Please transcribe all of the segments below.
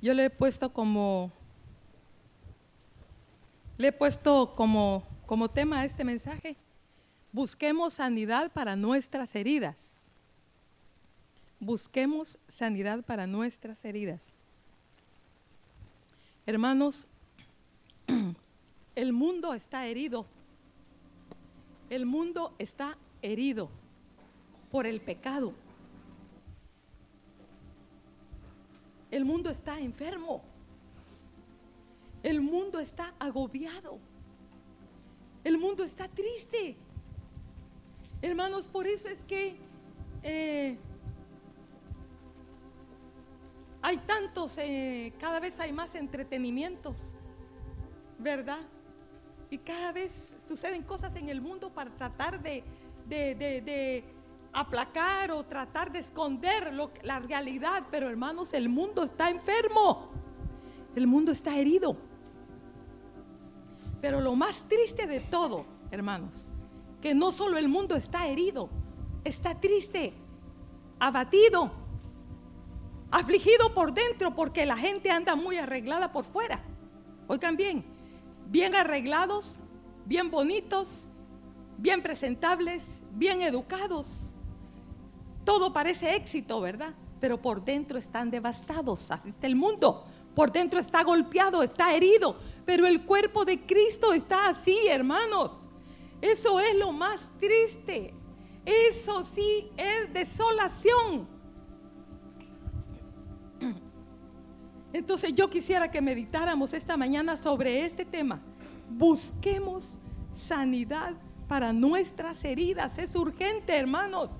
yo le he puesto como, le he puesto como, como tema a este mensaje, busquemos sanidad para nuestras heridas. Busquemos sanidad para nuestras heridas. Hermanos, el mundo está herido. El mundo está herido por el pecado. El mundo está enfermo. El mundo está agobiado. El mundo está triste. Hermanos, por eso es que eh, hay tantos, eh, cada vez hay más entretenimientos, ¿verdad? Y cada vez suceden cosas en el mundo para tratar de, de aplacar o tratar de esconder la realidad, pero hermanos, el mundo está enfermo, el mundo está herido. Pero lo más triste de todo, hermanos, que no solo el mundo está herido, está triste, abatido, afligido por dentro porque la gente anda muy arreglada por fuera. Oigan bien, bien arreglados, bien bonitos, bien presentables, bien educados, todo parece éxito, ¿verdad? Pero por dentro están devastados. Así está el mundo. Por dentro está golpeado, está herido. Pero el cuerpo de Cristo está así, hermanos. Eso es lo más triste. Eso sí es desolación. Entonces yo quisiera que meditáramos esta mañana sobre este tema. Busquemos sanidad para nuestras heridas. Es urgente, hermanos.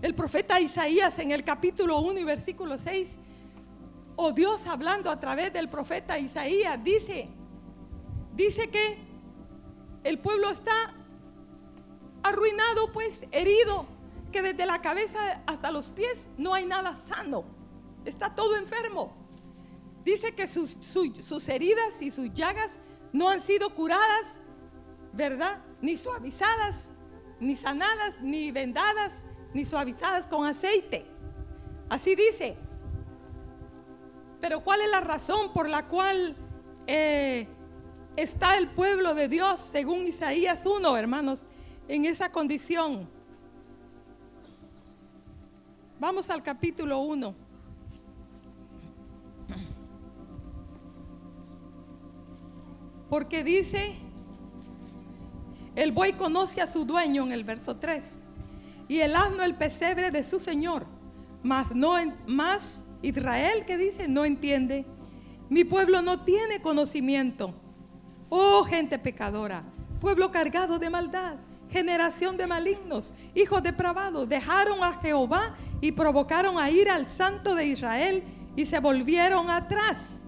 El profeta Isaías en el capítulo 1 y versículo 6, o Dios hablando a través del profeta Isaías, dice, dice que el pueblo está arruinado, pues herido, que desde la cabeza hasta los pies no hay nada sano, está todo enfermo. Dice que sus, sus heridas y sus llagas no han sido curadas, ¿verdad? Ni suavizadas, ni sanadas, ni vendadas, ni suavizadas con aceite. Así dice. Pero ¿cuál es la razón por la cual eh, está el pueblo de Dios, según Isaías 1, hermanos, en esa condición? Vamos al capítulo 1. Porque dice, el buey conoce a su dueño en el verso 3 y el asno el pesebre de su Señor. Mas no más Israel que dice no entiende. Mi pueblo no tiene conocimiento. Oh gente pecadora, pueblo cargado de maldad, generación de malignos, hijos depravados, dejaron a Jehová y provocaron a ir al santo de Israel y se volvieron atrás.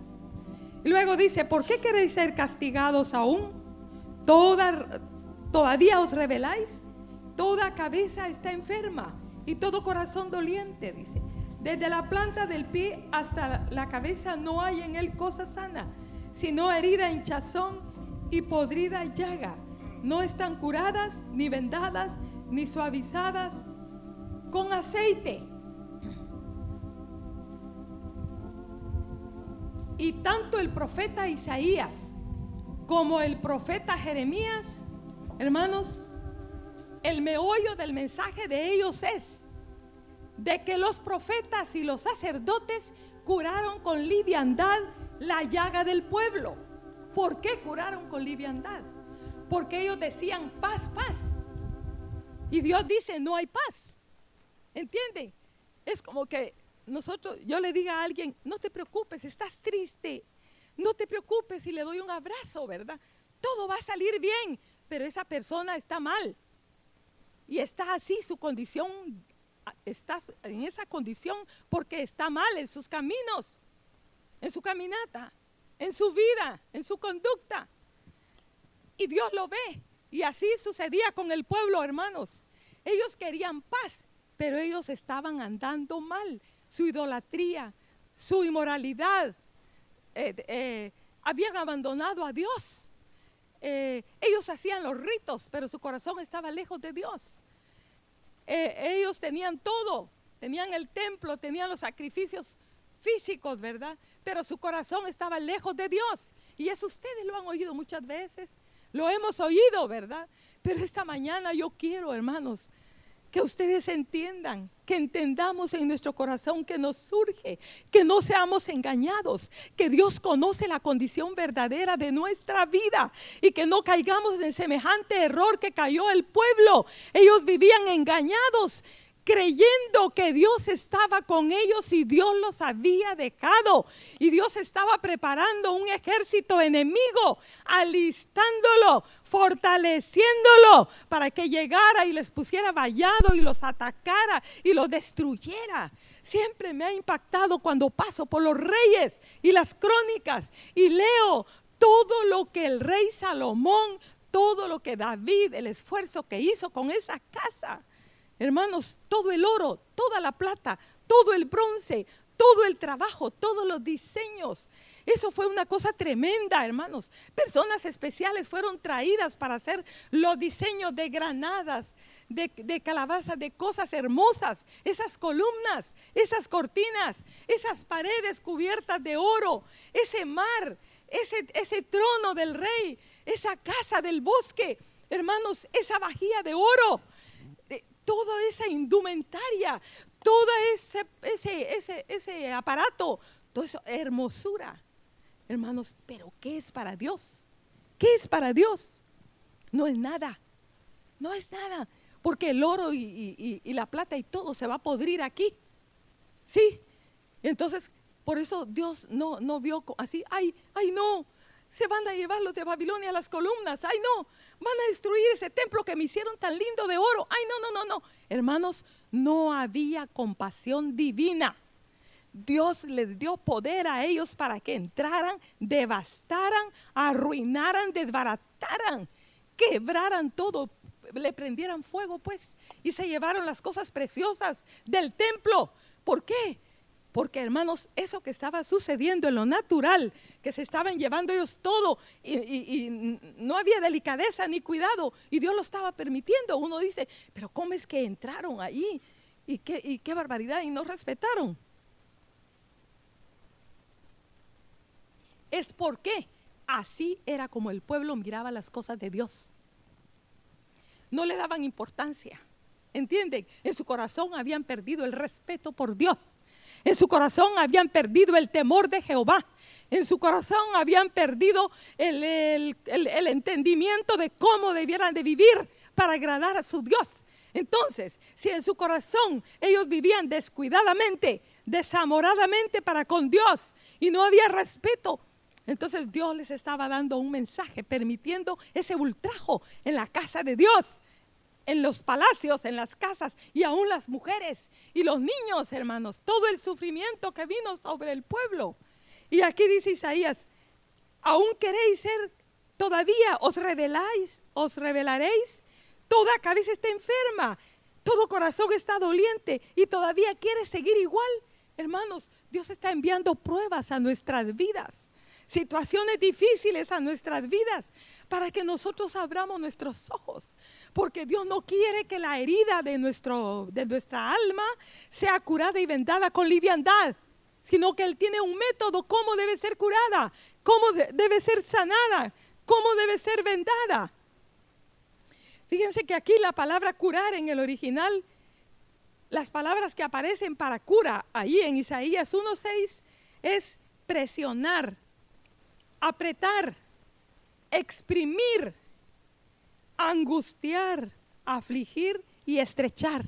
Luego dice, ¿por qué queréis ser castigados aún? Toda, ¿Todavía os rebeláis? Toda cabeza está enferma y todo corazón doliente, dice. Desde la planta del pie hasta la cabeza no hay en él cosa sana, sino herida, hinchazón y podrida llaga. No están curadas, ni vendadas, ni suavizadas con aceite. Y tanto el profeta Isaías como el profeta Jeremías, hermanos, el meollo del mensaje de ellos es de que los profetas y los sacerdotes curaron con liviandad la llaga del pueblo. ¿Por qué curaron con liviandad? Porque ellos decían paz, paz. Y Dios dice, no hay paz. ¿Entienden? Es como que nosotros, yo le diga a alguien, no te preocupes, estás triste. No te preocupes y le doy un abrazo, ¿verdad? Todo va a salir bien, pero esa persona está mal. Y está así, su condición, está en esa condición porque está mal en sus caminos, en su caminata, en su vida, en su conducta. Y Dios lo ve. Y así sucedía con el pueblo, hermanos. Ellos querían paz, pero ellos estaban andando mal. Su idolatría, su inmoralidad, eh, eh, habían abandonado a Dios. Eh, ellos hacían los ritos, pero su corazón estaba lejos de Dios. Eh, ellos tenían todo, tenían el templo, tenían los sacrificios físicos, ¿verdad? pero su corazón estaba lejos de Dios. Y eso ustedes lo han oído muchas veces. Lo hemos oído, ¿verdad? Pero esta mañana yo quiero, hermanos, que ustedes entiendan, que entendamos en nuestro corazón que nos surge, que no seamos engañados, que Dios conoce la condición verdadera de nuestra vida y que no caigamos en semejante error que cayó el pueblo. Ellos vivían engañados creyendo que Dios estaba con ellos y Dios los había dejado. Y Dios estaba preparando un ejército enemigo, alistándolo, fortaleciéndolo para que llegara y les pusiera vallado y los atacara y los destruyera. Siempre me ha impactado cuando paso por los reyes y las crónicas y leo todo lo que el rey Salomón, todo lo que David, el esfuerzo que hizo con esa casa Hermanos, todo el oro, toda la plata, todo el bronce, todo el trabajo, todos los diseños. Eso fue una cosa tremenda, hermanos. Personas especiales fueron traídas para hacer los diseños de granadas, de, de calabazas, de cosas hermosas. Esas columnas, esas cortinas, esas paredes cubiertas de oro, ese mar, ese, ese trono del rey, esa casa del bosque. Hermanos, esa vajilla de oro toda esa indumentaria, todo ese, ese, ese, aparato, toda esa hermosura. Hermanos, pero ¿qué es para Dios? ¿Qué es para Dios? No es nada, no es nada, porque el oro y, la plata y todo se va a podrir aquí. ¿Sí? Entonces, por eso Dios no, no vio así, ay, ay no, se van a llevar los de Babilonia a las columnas, ay no, van a destruir ese templo que me hicieron tan lindo de oro. Ay, no, no, no, no. Hermanos, no había compasión divina. Dios les dio poder a ellos para que entraran, devastaran, arruinaran, desbarataran, quebraran todo, le prendieran fuego, pues, y se llevaron las cosas preciosas del templo. ¿Por qué? Porque hermanos, eso que estaba sucediendo en lo natural, que se estaban llevando ellos todo y, no había delicadeza ni cuidado y Dios lo estaba permitiendo. Uno dice, pero ¿cómo es que entraron ahí? ¿Y qué, y qué barbaridad? Y no respetaron. Es porque así era como el pueblo miraba las cosas de Dios. No le daban importancia. ¿Entienden? En su corazón habían perdido el respeto por Dios. En su corazón habían perdido el temor de Jehová. En su corazón habían perdido el, entendimiento de cómo debieran de vivir para agradar a su Dios. Entonces, si en su corazón ellos vivían descuidadamente, desamoradamente para con Dios y no había respeto, entonces Dios les estaba dando un mensaje, permitiendo ese ultrajo en la casa de Dios en los palacios, en las casas y aún las mujeres y los niños, hermanos, todo el sufrimiento que vino sobre el pueblo. Y aquí dice Isaías, aún queréis ser, todavía os reveláis, os revelaréis, toda cabeza está enferma, todo corazón está doliente y todavía quieres seguir igual. Hermanos, Dios está enviando pruebas a nuestras vidas situaciones difíciles a nuestras vidas para que nosotros abramos nuestros ojos. Porque Dios no quiere que la herida de, nuestro, de nuestra alma sea curada y vendada con liviandad, sino que Él tiene un método cómo debe ser curada, cómo debe ser sanada, cómo debe ser vendada. Fíjense que aquí la palabra curar en el original, las palabras que aparecen para cura ahí en Isaías 1.6 es presionar, apretar, exprimir, angustiar, afligir y estrechar.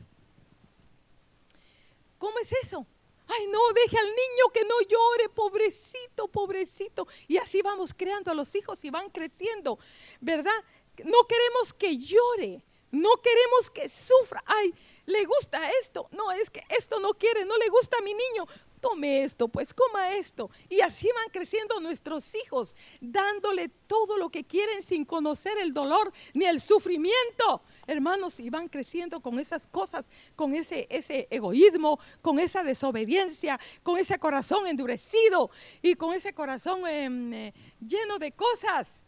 ¿Cómo es eso? Ay, no, deje al niño que no llore, pobrecito, pobrecito. Y así vamos creando a los hijos y van creciendo, ¿verdad? No queremos que llore, no queremos que sufra. Ay, le gusta esto. No, es que esto no quiere, no le gusta a mi niño tome esto, pues coma esto. Y así van creciendo nuestros hijos, dándole todo lo que quieren sin conocer el dolor ni el sufrimiento. Hermanos, y van creciendo con esas cosas, con ese, ese egoísmo, con esa desobediencia, con ese corazón endurecido y con ese corazón em, eh, lleno de cosas.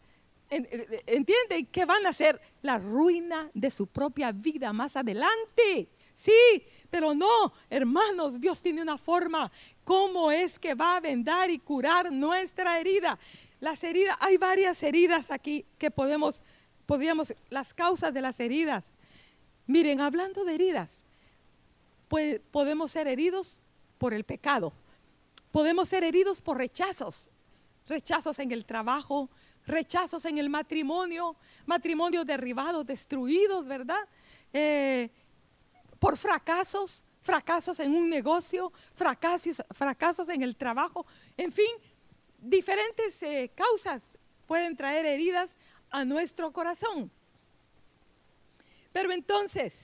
Eh, ¿Entienden que van a ser la ruina de su propia vida más adelante? Sí, pero no, hermanos, Dios tiene una forma cómo es que va a vendar y curar nuestra herida. Las heridas, hay varias heridas aquí que podemos, podríamos, las causas de las heridas. Miren, hablando de heridas, podemos ser heridos por el pecado. Podemos ser heridos por rechazos, rechazos en el trabajo, rechazos en el matrimonio, matrimonios derribados, destruidos, ¿verdad? Eh, por fracasos, fracasos en un negocio, fracasos, fracasos en el trabajo, en fin, diferentes eh, causas pueden traer heridas a nuestro corazón. Pero entonces,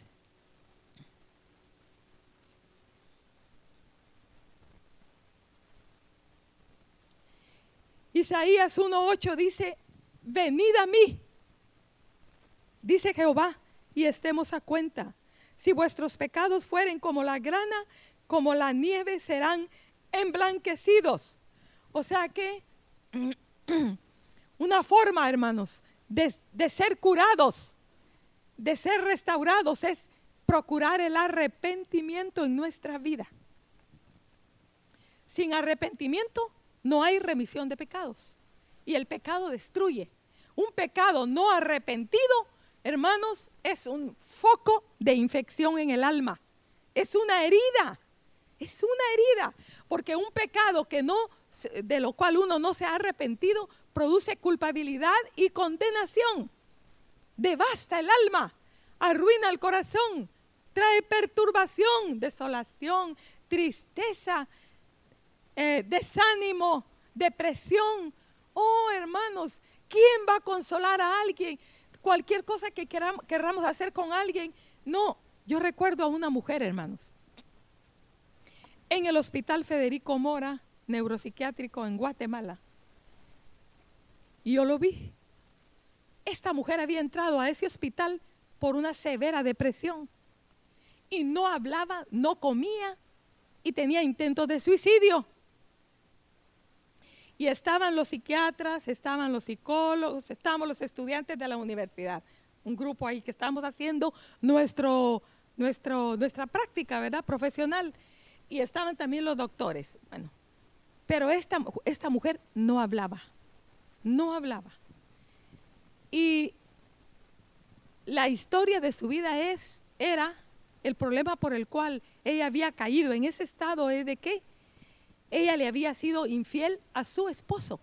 Isaías 1.8 dice, venid a mí, dice Jehová, y estemos a cuenta. Si vuestros pecados fueren como la grana, como la nieve, serán emblanquecidos. O sea que una forma, hermanos, de, de ser curados, de ser restaurados, es procurar el arrepentimiento en nuestra vida. Sin arrepentimiento no hay remisión de pecados. Y el pecado destruye. Un pecado no arrepentido, hermanos, es un foco de infección en el alma. Es una herida. Es una herida. Porque un pecado que no, de lo cual uno no se ha arrepentido, produce culpabilidad y condenación. Devasta el alma, arruina el corazón, trae perturbación, desolación, tristeza, eh, desánimo, depresión. Oh, hermanos, ¿quién va a consolar a alguien? Cualquier cosa que queramos, queramos hacer con alguien. No, yo recuerdo a una mujer, hermanos, en el Hospital Federico Mora, neuropsiquiátrico en Guatemala. Y yo lo vi. Esta mujer había entrado a ese hospital por una severa depresión. Y no hablaba, no comía y tenía intentos de suicidio. Y estaban los psiquiatras, estaban los psicólogos, estábamos los estudiantes de la universidad. Un grupo ahí que estábamos haciendo nuestra práctica, ¿verdad? Profesional. Y estaban también los doctores. Bueno, pero esta, mujer no hablaba, no hablaba. Y la historia de su vida es, era el problema por el cual ella había caído en ese estado es de qué? Ella le había sido infiel a su esposo,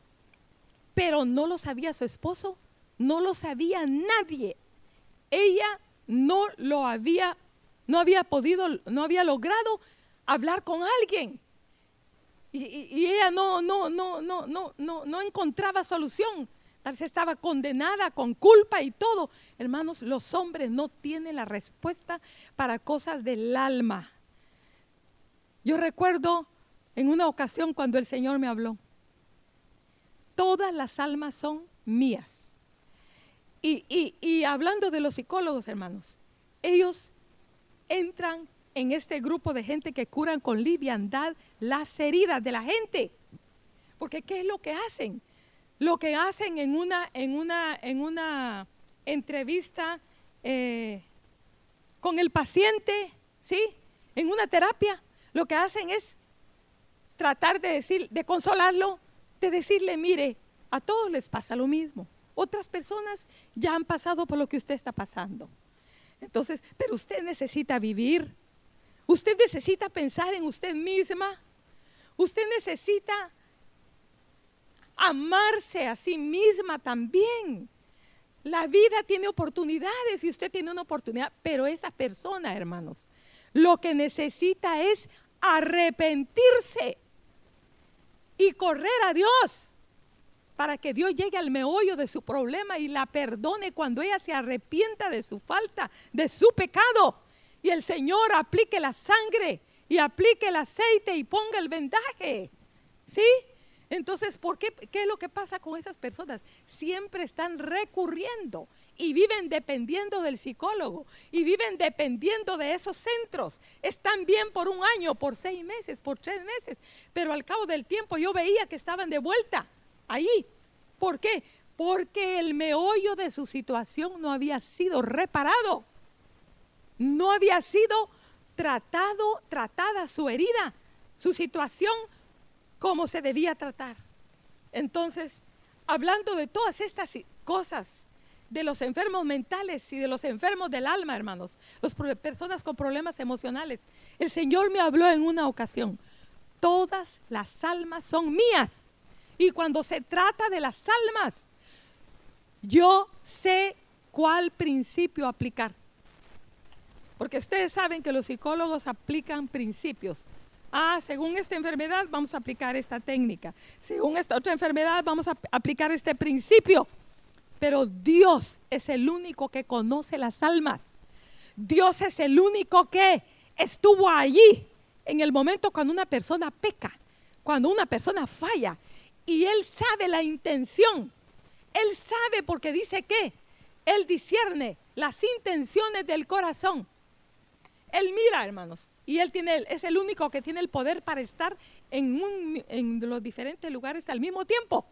pero no lo sabía su esposo, no lo sabía nadie. Ella no lo había, no había podido, no había logrado hablar con alguien. Y, ella no, no, no, no, no, no, encontraba solución. Tal vez estaba condenada con culpa y todo. Hermanos, los hombres no tienen la respuesta para cosas del alma. Yo recuerdo en una ocasión cuando el Señor me habló. Todas las almas son mías. Y, hablando de los psicólogos, hermanos, ellos entran en este grupo de gente que curan con liviandad las heridas de la gente. Porque ¿qué es lo que hacen? Lo que hacen en una, en una, en una entrevista eh, con el paciente, ¿sí? En una terapia, lo que hacen es tratar de decir, de consolarlo, de decirle, mire, a todos les pasa lo mismo. Otras personas ya han pasado por lo que usted está pasando. Entonces, pero usted necesita vivir. Usted necesita pensar en usted misma. Usted necesita amarse a sí misma también. La vida tiene oportunidades y usted tiene una oportunidad, pero esa persona, hermanos, lo que necesita es arrepentirse y correr a Dios para que Dios llegue al meollo de su problema y la perdone cuando ella se arrepienta de su falta, de su pecado. Y el Señor aplique la sangre y aplique el aceite y ponga el vendaje. ¿Sí? Entonces, ¿por qué, ¿qué es lo que pasa con esas personas? Siempre están recurriendo y viven dependiendo del psicólogo y viven dependiendo de esos centros. Están bien por un año, por seis meses, por tres meses, pero al cabo del tiempo yo veía que estaban de vuelta ahí. ¿Por qué? Porque el meollo de su situación no había sido reparado, no había sido tratado, tratada su herida, su situación como se debía tratar. Entonces, hablando de todas estas cosas, de los enfermos mentales y de los enfermos del alma, hermanos, las personas con problemas emocionales, el Señor me habló en una ocasión, todas las almas son mías. Y cuando se trata de las almas, yo sé cuál principio aplicar. Porque ustedes saben que los psicólogos aplican principios. Ah, según esta enfermedad vamos a aplicar esta técnica. Según esta otra enfermedad vamos a aplicar este principio. Pero Dios es el único que conoce las almas. Dios es el único que estuvo allí en el momento cuando una persona peca, cuando una persona falla. Y Él sabe la intención. Él sabe porque dice que Él discierne las intenciones del corazón. Él mira, hermanos, y Él tiene, es el único que tiene el poder para estar en, en los diferentes lugares al mismo tiempo.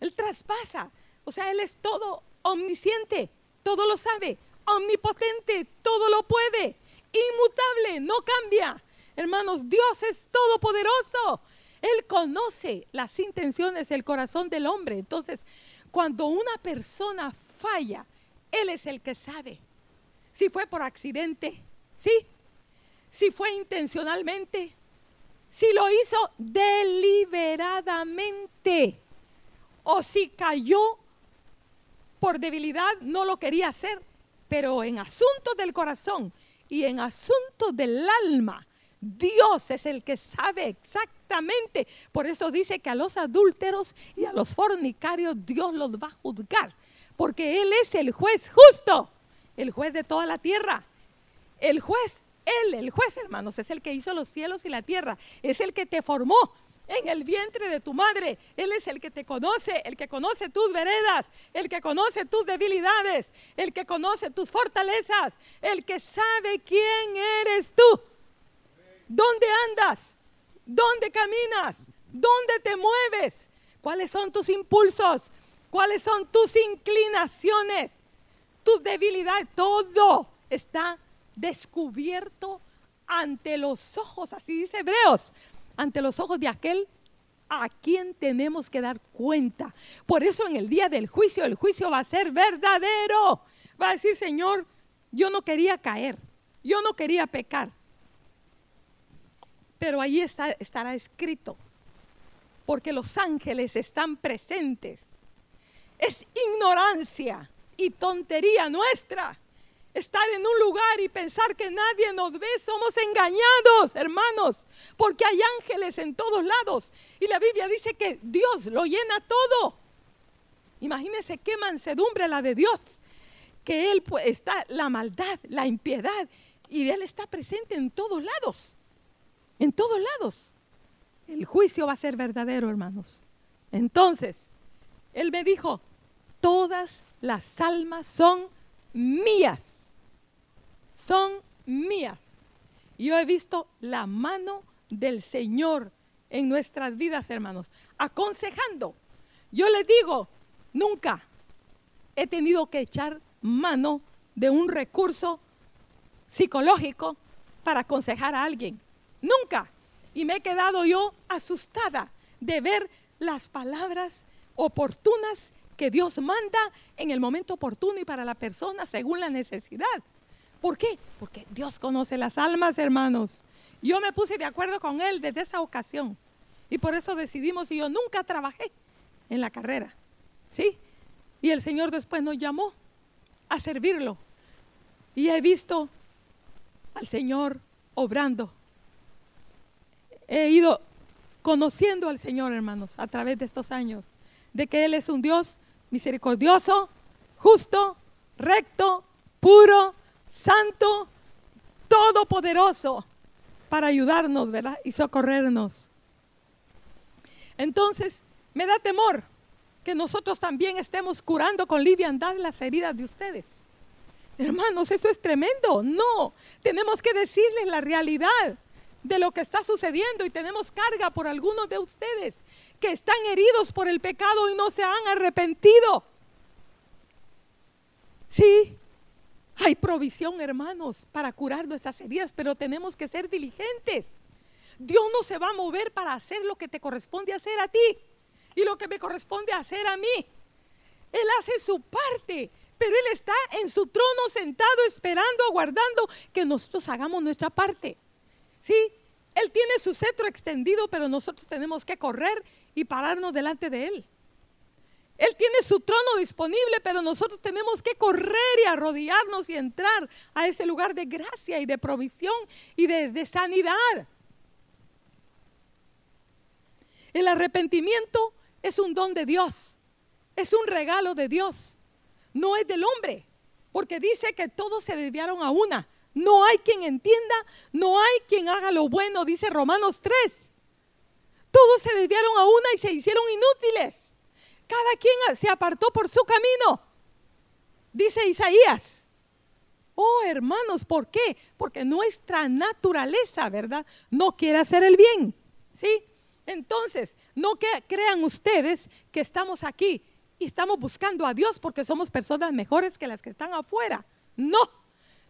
Él traspasa, o sea, Él es todo omnisciente, todo lo sabe, omnipotente, todo lo puede, inmutable, no cambia. Hermanos, Dios es todopoderoso. Él conoce las intenciones del corazón del hombre. Entonces, cuando una persona falla, Él es el que sabe. Si fue por accidente, ¿sí? Si fue intencionalmente, si lo hizo deliberadamente o si cayó por debilidad, no lo quería hacer, pero en asuntos del corazón y en asuntos del alma, Dios es el que sabe exactamente. Por eso dice que a los adúlteros y a los fornicarios Dios los va a juzgar. Porque Él es el juez justo, el juez de toda la tierra. El juez, Él, el juez, hermanos, es el que hizo los cielos y la tierra. Es el que te formó en el vientre de tu madre. Él es el que te conoce, el que conoce tus veredas, el que conoce tus debilidades, el que conoce tus fortalezas, el que sabe quién eres tú. ¿Dónde andas? ¿Dónde caminas? ¿Dónde te mueves? ¿Cuáles son tus impulsos? ¿Cuáles son tus inclinaciones? Tus debilidades. Todo está descubierto ante los ojos, así dice Hebreos, ante los ojos de aquel a quien tenemos que dar cuenta. Por eso en el día del juicio, el juicio va a ser verdadero. Va a decir, Señor, yo no quería caer, yo no quería pecar, pero ahí está, estará escrito, porque los ángeles están presentes. Es ignorancia y tontería nuestra estar en un lugar y pensar que nadie nos ve, somos engañados, hermanos, porque hay ángeles en todos lados. Y la Biblia dice que Dios lo llena todo. Imagínense qué mansedumbre la de Dios, que Él está, la maldad, la impiedad, y Él está presente en todos lados en todos lados. El juicio va a ser verdadero, hermanos. Entonces, Él me dijo, todas las almas son mías. Son mías. Yo he visto la mano del Señor en nuestras vidas, hermanos, aconsejando. Yo le digo, nunca he tenido que echar mano de un recurso psicológico para aconsejar a alguien. Nunca. Y me he quedado yo asustada de ver las palabras oportunas que Dios manda en el momento oportuno y para la persona según la necesidad. ¿Por qué? Porque Dios conoce las almas, hermanos. Yo me puse de acuerdo con Él desde esa ocasión. Y por eso decidimos y yo nunca trabajé en la carrera. ¿Sí? Y el Señor después nos llamó a servirlo. Y he visto al Señor obrando he ido conociendo al Señor, hermanos, a través de estos años, de que Él es un Dios misericordioso, justo, recto, puro, santo, todopoderoso, para ayudarnos, ¿verdad? Y socorrernos. Entonces, me da temor que nosotros también estemos curando con liviandad las heridas de ustedes. Hermanos, eso es tremendo. No, tenemos que decirles la realidad de lo que está sucediendo y tenemos carga por algunos de ustedes que están heridos por el pecado y no se han arrepentido. Sí, hay provisión, hermanos, para curar nuestras heridas, pero tenemos que ser diligentes. Dios no se va a mover para hacer lo que te corresponde hacer a ti y lo que me corresponde hacer a mí. Él hace su parte, pero Él está en su trono sentado esperando, aguardando que nosotros hagamos nuestra parte. ¿Sí? Él tiene su cetro extendido, pero nosotros tenemos que correr y pararnos delante de Él. Él tiene su trono disponible, pero nosotros tenemos que correr y arrodillarnos y entrar a ese lugar de gracia y de provisión y de, sanidad. El arrepentimiento es un don de Dios, es un regalo de Dios, no es del hombre, porque dice que todos se desviaron a una. No hay quien entienda, no hay quien haga lo bueno, dice Romanos 3. Todos se desviaron a una y se hicieron inútiles. Cada quien se apartó por su camino, dice Isaías. Oh, hermanos, ¿por qué? Porque nuestra naturaleza, ¿verdad? No quiere hacer el bien. ¿Sí? Entonces, no que crean ustedes que estamos aquí y estamos buscando a Dios porque somos personas mejores que las que están afuera. No,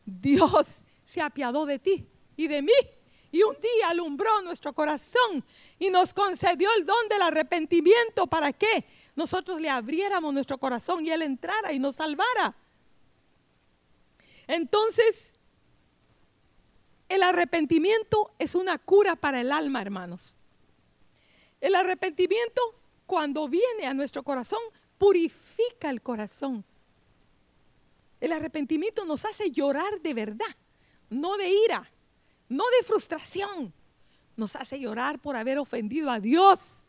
Dios se apiadó de ti y de mí. Y un día alumbró nuestro corazón y nos concedió el don del arrepentimiento para que nosotros le abriéramos nuestro corazón y Él entrara y nos salvara. Entonces, el arrepentimiento es una cura para el alma, hermanos. El arrepentimiento, cuando viene a nuestro corazón, purifica el corazón. El arrepentimiento nos hace llorar de verdad, no de ira, no de frustración. Nos hace llorar por haber ofendido a Dios.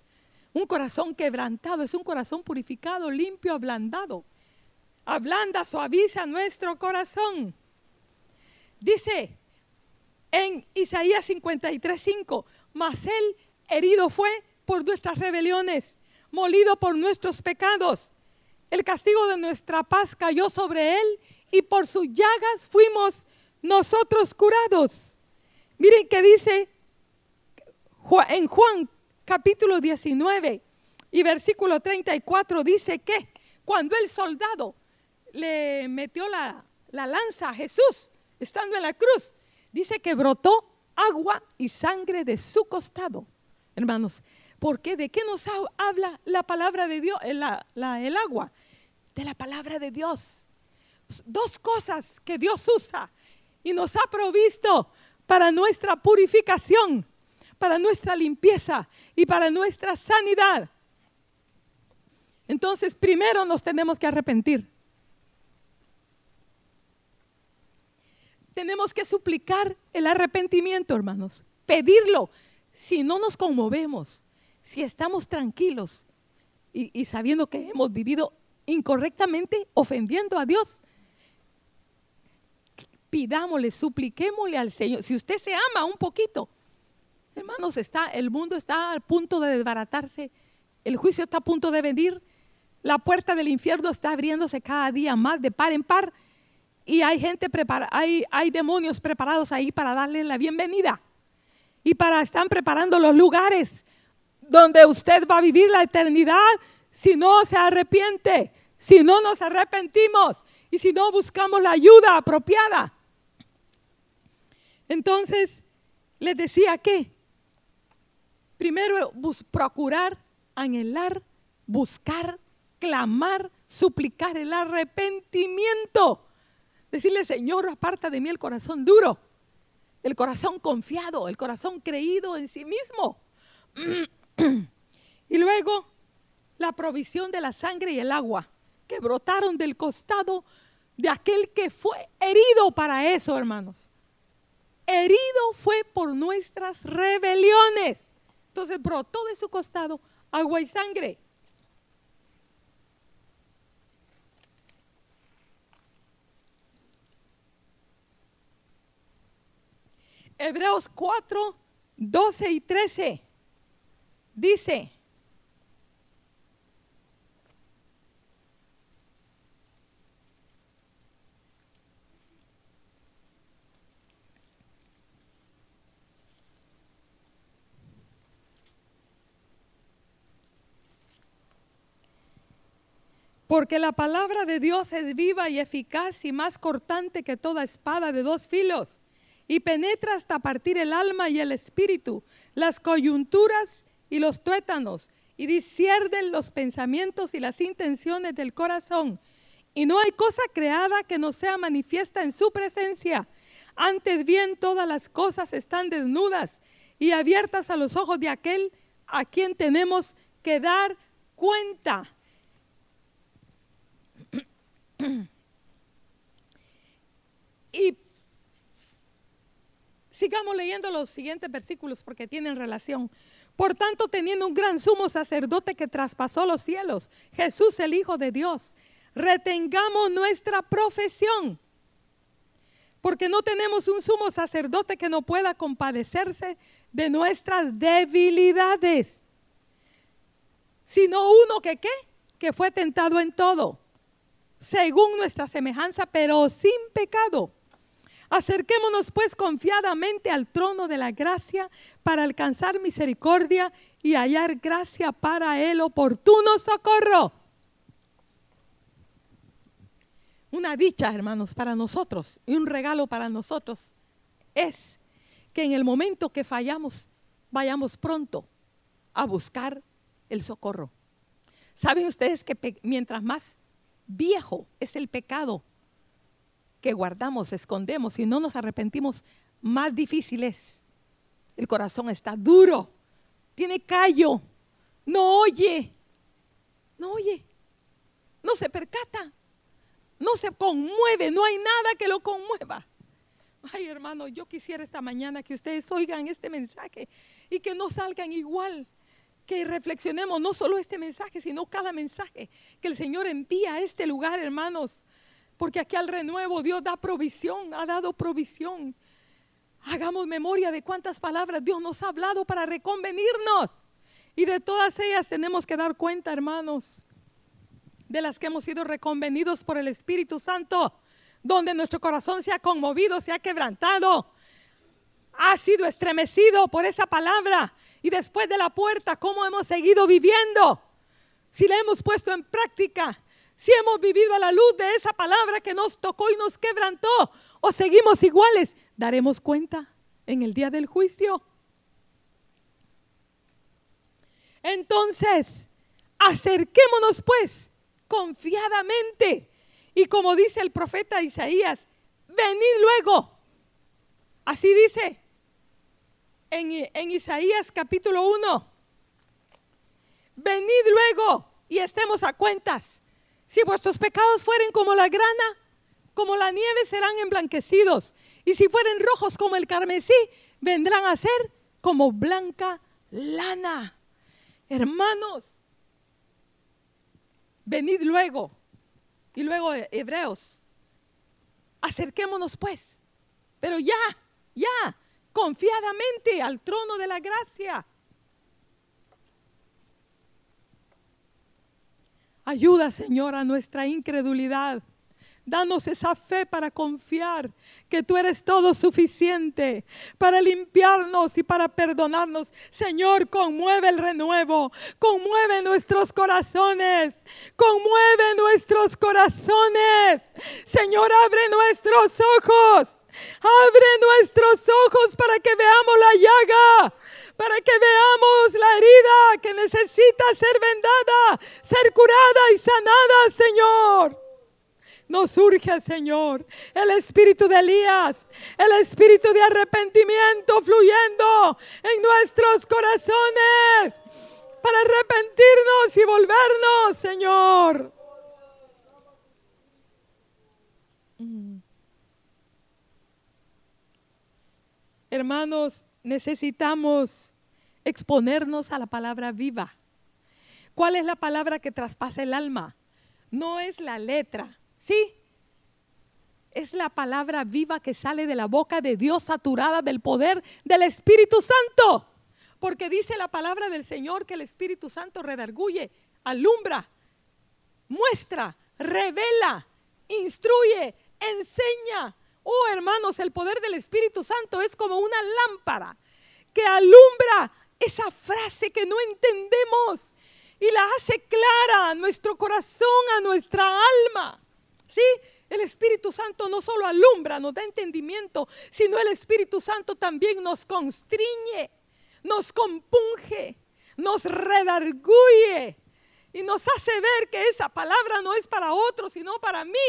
Un corazón quebrantado es un corazón purificado, limpio, ablandado. Ablanda, suaviza nuestro corazón. Dice en Isaías 53:5, mas él herido fue por nuestras rebeliones, molido por nuestros pecados. El castigo de nuestra paz cayó sobre él y por sus llagas fuimos nosotros curados. Miren que dice en Juan capítulo 19 y versículo 34 dice que cuando el soldado le metió la, la lanza a Jesús, estando en la cruz, dice que brotó agua y sangre de su costado. Hermanos, ¿Por qué? ¿De qué nos habla la palabra de Dios, el, el agua? De la palabra de Dios. Dos cosas que Dios usa y nos ha provisto para nuestra purificación, para nuestra limpieza y para nuestra sanidad. Entonces, primero nos tenemos que arrepentir. Tenemos que suplicar el arrepentimiento, hermanos. Pedirlo. Si no nos conmovemos, si estamos tranquilos y, sabiendo que hemos vivido incorrectamente ofendiendo a Dios, pidámosle, supliquémosle al Señor. Si usted se ama un poquito, hermanos, está, el mundo está al punto de desbaratarse, el juicio está a punto de venir, la puerta del infierno está abriéndose cada día más de par en par y hay gente preparada, hay, hay demonios preparados ahí para darle la bienvenida y para están preparando los lugares donde usted va a vivir la eternidad si no se arrepiente, si no nos arrepentimos y si no buscamos la ayuda apropiada. Entonces, les decía que primero procurar, anhelar, buscar, clamar, suplicar el arrepentimiento. Decirle, Señor, aparta de mí el corazón duro, el corazón confiado, el corazón creído en sí mismo. y luego la provisión de la sangre y el agua que brotaron del costado de aquel que fue herido para eso, hermanos. Herido fue por nuestras rebeliones. Entonces brotó de su costado agua y sangre. Hebreos 4, 12 y 13 dice, Porque la palabra de Dios es viva y eficaz y más cortante que toda espada de dos filos y penetra hasta partir el alma y el espíritu, las coyunturas y los tuétanos, y discierden los pensamientos y las intenciones del corazón. Y no hay cosa creada que no sea manifiesta en su presencia. Antes bien todas las cosas están desnudas y abiertas a los ojos de aquel a quien tenemos que dar cuenta. Y sigamos leyendo los siguientes versículos porque tienen relación. Por tanto, teniendo un gran sumo sacerdote que traspasó los cielos, Jesús el Hijo de Dios, retengamos nuestra profesión, porque no tenemos un sumo sacerdote que no pueda compadecerse de nuestras debilidades, sino uno que qué, que fue tentado en todo, según nuestra semejanza, pero sin pecado. Acerquémonos pues confiadamente al trono de la gracia para alcanzar misericordia y hallar gracia para el oportuno socorro. Una dicha, hermanos, para nosotros y un regalo para nosotros es que en el momento que fallamos, vayamos pronto a buscar el socorro. ¿Saben ustedes que mientras más viejo es el pecado, que guardamos, escondemos y no nos arrepentimos, más difícil es. El corazón está duro, tiene callo, no oye, no oye, no se percata, no se conmueve, no hay nada que lo conmueva. Ay, hermano, yo quisiera esta mañana que ustedes oigan este mensaje y que no salgan igual, que reflexionemos no solo este mensaje, sino cada mensaje que el Señor envía a este lugar, hermanos. Porque aquí al renuevo Dios da provisión, ha dado provisión. Hagamos memoria de cuántas palabras Dios nos ha hablado para reconvenirnos. Y de todas ellas tenemos que dar cuenta, hermanos, de las que hemos sido reconvenidos por el Espíritu Santo, donde nuestro corazón se ha conmovido, se ha quebrantado, ha sido estremecido por esa palabra. Y después de la puerta, ¿cómo hemos seguido viviendo? Si la hemos puesto en práctica, si hemos vivido a la luz de esa palabra que nos tocó y nos quebrantó, o seguimos iguales, daremos cuenta en el día del juicio. Entonces, acerquémonos pues confiadamente. Y como dice el profeta Isaías, venid luego. Así dice en, Isaías capítulo 1. Venid luego y estemos a cuentas. Si vuestros pecados fueren como la grana, como la nieve serán emblanquecidos. Y si fueren rojos como el carmesí, vendrán a ser como blanca lana. Hermanos, venid luego. Y luego Hebreos, acerquémonos pues, pero ya, ya, confiadamente al trono de la gracia Ayuda, Señor, a nuestra incredulidad. Danos esa fe para confiar que tú eres todo suficiente para limpiarnos y para perdonarnos. Señor, conmueve el renuevo, conmueve nuestros corazones, conmueve nuestros corazones. Señor, abre nuestros ojos, abre nuestros ojos para que veamos la llaga para que veamos la herida que necesita ser vendada, ser curada y sanada, Señor. Nos surge, Señor, el espíritu de Elías, el espíritu de arrepentimiento fluyendo en nuestros corazones para arrepentirnos y volvernos, Señor. Mm. Hermanos, necesitamos exponernos a la palabra viva. ¿Cuál es la palabra que traspasa el alma? No es la letra, ¿sí? Es la palabra viva que sale de la boca de Dios saturada del poder del Espíritu Santo. Porque dice la palabra del Señor que el Espíritu Santo redarguye, alumbra, muestra, revela, instruye, enseña, Oh, hermanos, el poder del Espíritu Santo es como una lámpara que alumbra esa frase que no entendemos y la hace clara a nuestro corazón, a nuestra alma. Sí, el Espíritu Santo no solo alumbra, nos da entendimiento, sino el Espíritu Santo también nos constriñe, nos compunge, nos redarguye y nos hace ver que esa palabra no es para otros, sino para mí.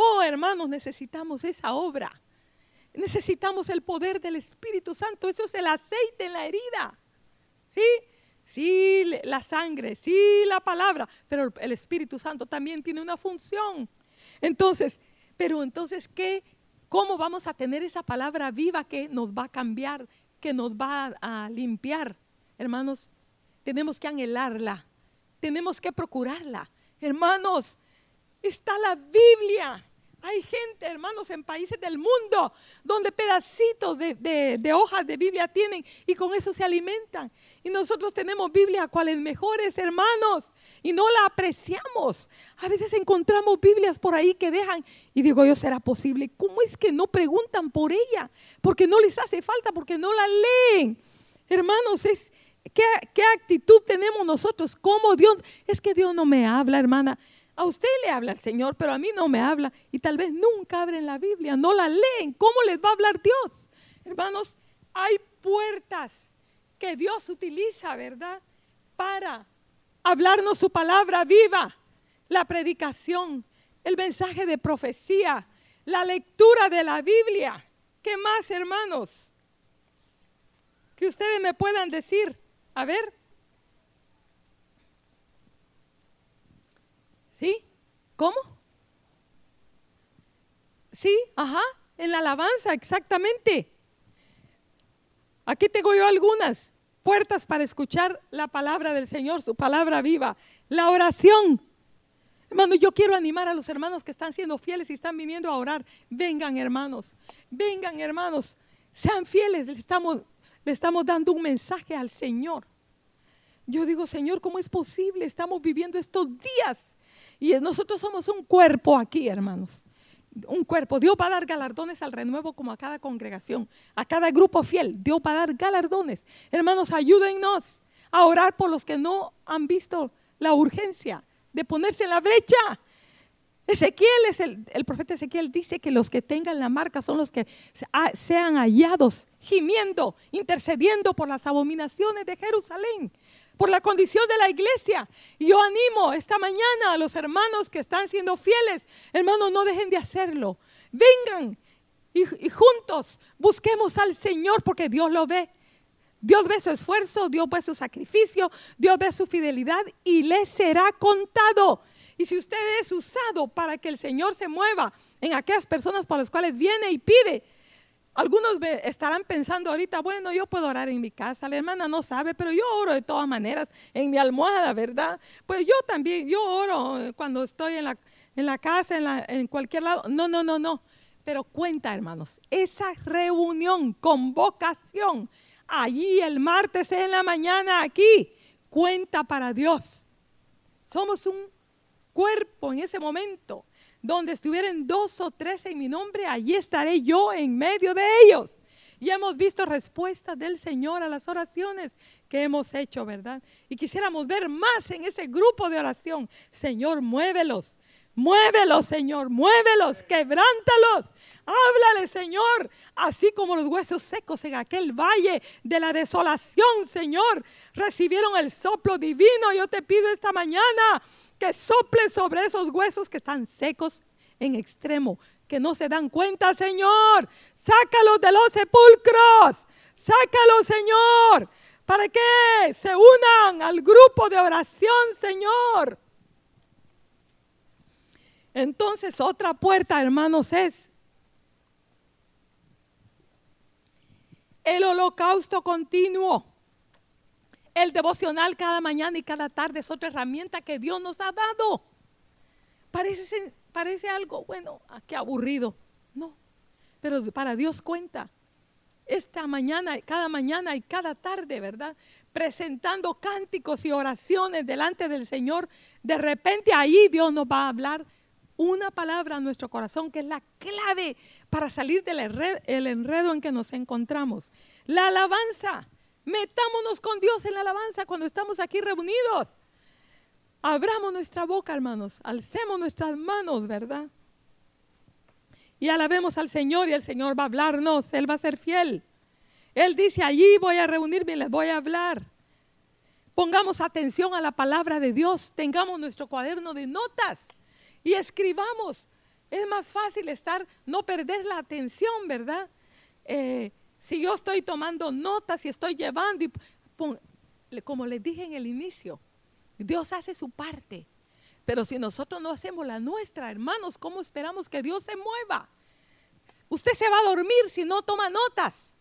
Oh, hermanos, necesitamos esa obra. Necesitamos el poder del Espíritu Santo. Eso es el aceite en la herida. ¿Sí? Sí, la sangre, sí, la palabra, pero el Espíritu Santo también tiene una función. Entonces, pero entonces, ¿qué? ¿Cómo vamos a tener esa palabra viva que nos va a cambiar, que nos va a limpiar? Hermanos, tenemos que anhelarla, tenemos que procurarla. Hermanos, está la Biblia. Hay gente, hermanos, en países del mundo donde pedacitos de, hojas de Biblia tienen y con eso se alimentan. Y nosotros tenemos Biblia cuales mejores, hermanos, y no la apreciamos. A veces encontramos Biblias por ahí que dejan y digo yo, ¿será posible? ¿Cómo es que no preguntan por ella? Porque no les hace falta, porque no la leen. Hermanos, es, ¿qué, qué actitud tenemos nosotros? ¿Cómo Dios? Es que Dios no me habla, hermana. A usted le habla el Señor, pero a mí no me habla. Y tal vez nunca abren la Biblia, no la leen. ¿Cómo les va a hablar Dios? Hermanos, hay puertas que Dios utiliza, ¿verdad? Para hablarnos su palabra viva, la predicación, el mensaje de profecía, la lectura de la Biblia. ¿Qué más, hermanos? Que ustedes me puedan decir. A ver. ¿Sí? ¿Cómo? Sí, ajá, en la alabanza, exactamente. Aquí tengo yo algunas puertas para escuchar la palabra del Señor, su palabra viva. La oración. Hermano, yo quiero animar a los hermanos que están siendo fieles y están viniendo a orar. Vengan, hermanos. Vengan, hermanos. Sean fieles. Le estamos, le estamos dando un mensaje al Señor. Yo digo, Señor, ¿cómo es posible? Estamos viviendo estos días y nosotros somos un cuerpo aquí, hermanos. Un cuerpo. Dios va a dar galardones al renuevo como a cada congregación, a cada grupo fiel. Dios va a dar galardones. Hermanos, ayúdennos a orar por los que no han visto la urgencia de ponerse en la brecha. Ezequiel es el, el profeta Ezequiel dice que los que tengan la marca son los que sean hallados, gimiendo, intercediendo por las abominaciones de Jerusalén por la condición de la iglesia. Yo animo esta mañana a los hermanos que están siendo fieles, hermanos, no dejen de hacerlo. Vengan y, juntos busquemos al Señor porque Dios lo ve. Dios ve su esfuerzo, Dios ve su sacrificio, Dios ve su fidelidad y le será contado. Y si usted es usado para que el Señor se mueva en aquellas personas por las cuales viene y pide, algunos estarán pensando ahorita, bueno, yo puedo orar en mi casa, la hermana no sabe, pero yo oro de todas maneras en mi almohada, ¿verdad? Pues yo también, yo oro cuando estoy en la, en la casa, en, la, en cualquier lado. No, no, no, no. Pero cuenta, hermanos, esa reunión, convocación, allí el martes en la mañana, aquí, cuenta para Dios. Somos un cuerpo en ese momento donde estuvieran dos o tres en mi nombre, allí estaré yo en medio de ellos. Y hemos visto respuestas del Señor a las oraciones que hemos hecho, ¿verdad? Y quisiéramos ver más en ese grupo de oración. Señor, muévelos. Muévelos, Señor, muévelos, quebrántalos. Háblale, Señor, así como los huesos secos en aquel valle de la desolación, Señor, recibieron el soplo divino. Yo te pido esta mañana que sople sobre esos huesos que están secos en extremo, que no se dan cuenta, Señor. Sácalos de los sepulcros. Sácalos, Señor, para que se unan al grupo de oración, Señor. Entonces, otra puerta, hermanos, es el holocausto continuo. El devocional cada mañana y cada tarde es otra herramienta que Dios nos ha dado. Parece, parece algo, bueno, ah, qué aburrido. No, pero para Dios cuenta. Esta mañana, cada mañana y cada tarde, ¿verdad? Presentando cánticos y oraciones delante del Señor. De repente ahí Dios nos va a hablar una palabra a nuestro corazón que es la clave para salir del enredo en que nos encontramos. La alabanza. Metámonos con Dios en la alabanza cuando estamos aquí reunidos. Abramos nuestra boca, hermanos. Alcemos nuestras manos, ¿verdad? Y alabemos al Señor y el Señor va a hablarnos. Él va a ser fiel. Él dice, allí voy a reunirme y les voy a hablar. Pongamos atención a la palabra de Dios. Tengamos nuestro cuaderno de notas y escribamos. Es más fácil estar, no perder la atención, ¿verdad? Eh, si yo estoy tomando notas y estoy llevando, como les dije en el inicio, Dios hace su parte. Pero si nosotros no hacemos la nuestra, hermanos, ¿cómo esperamos que Dios se mueva? Usted se va a dormir si no toma notas.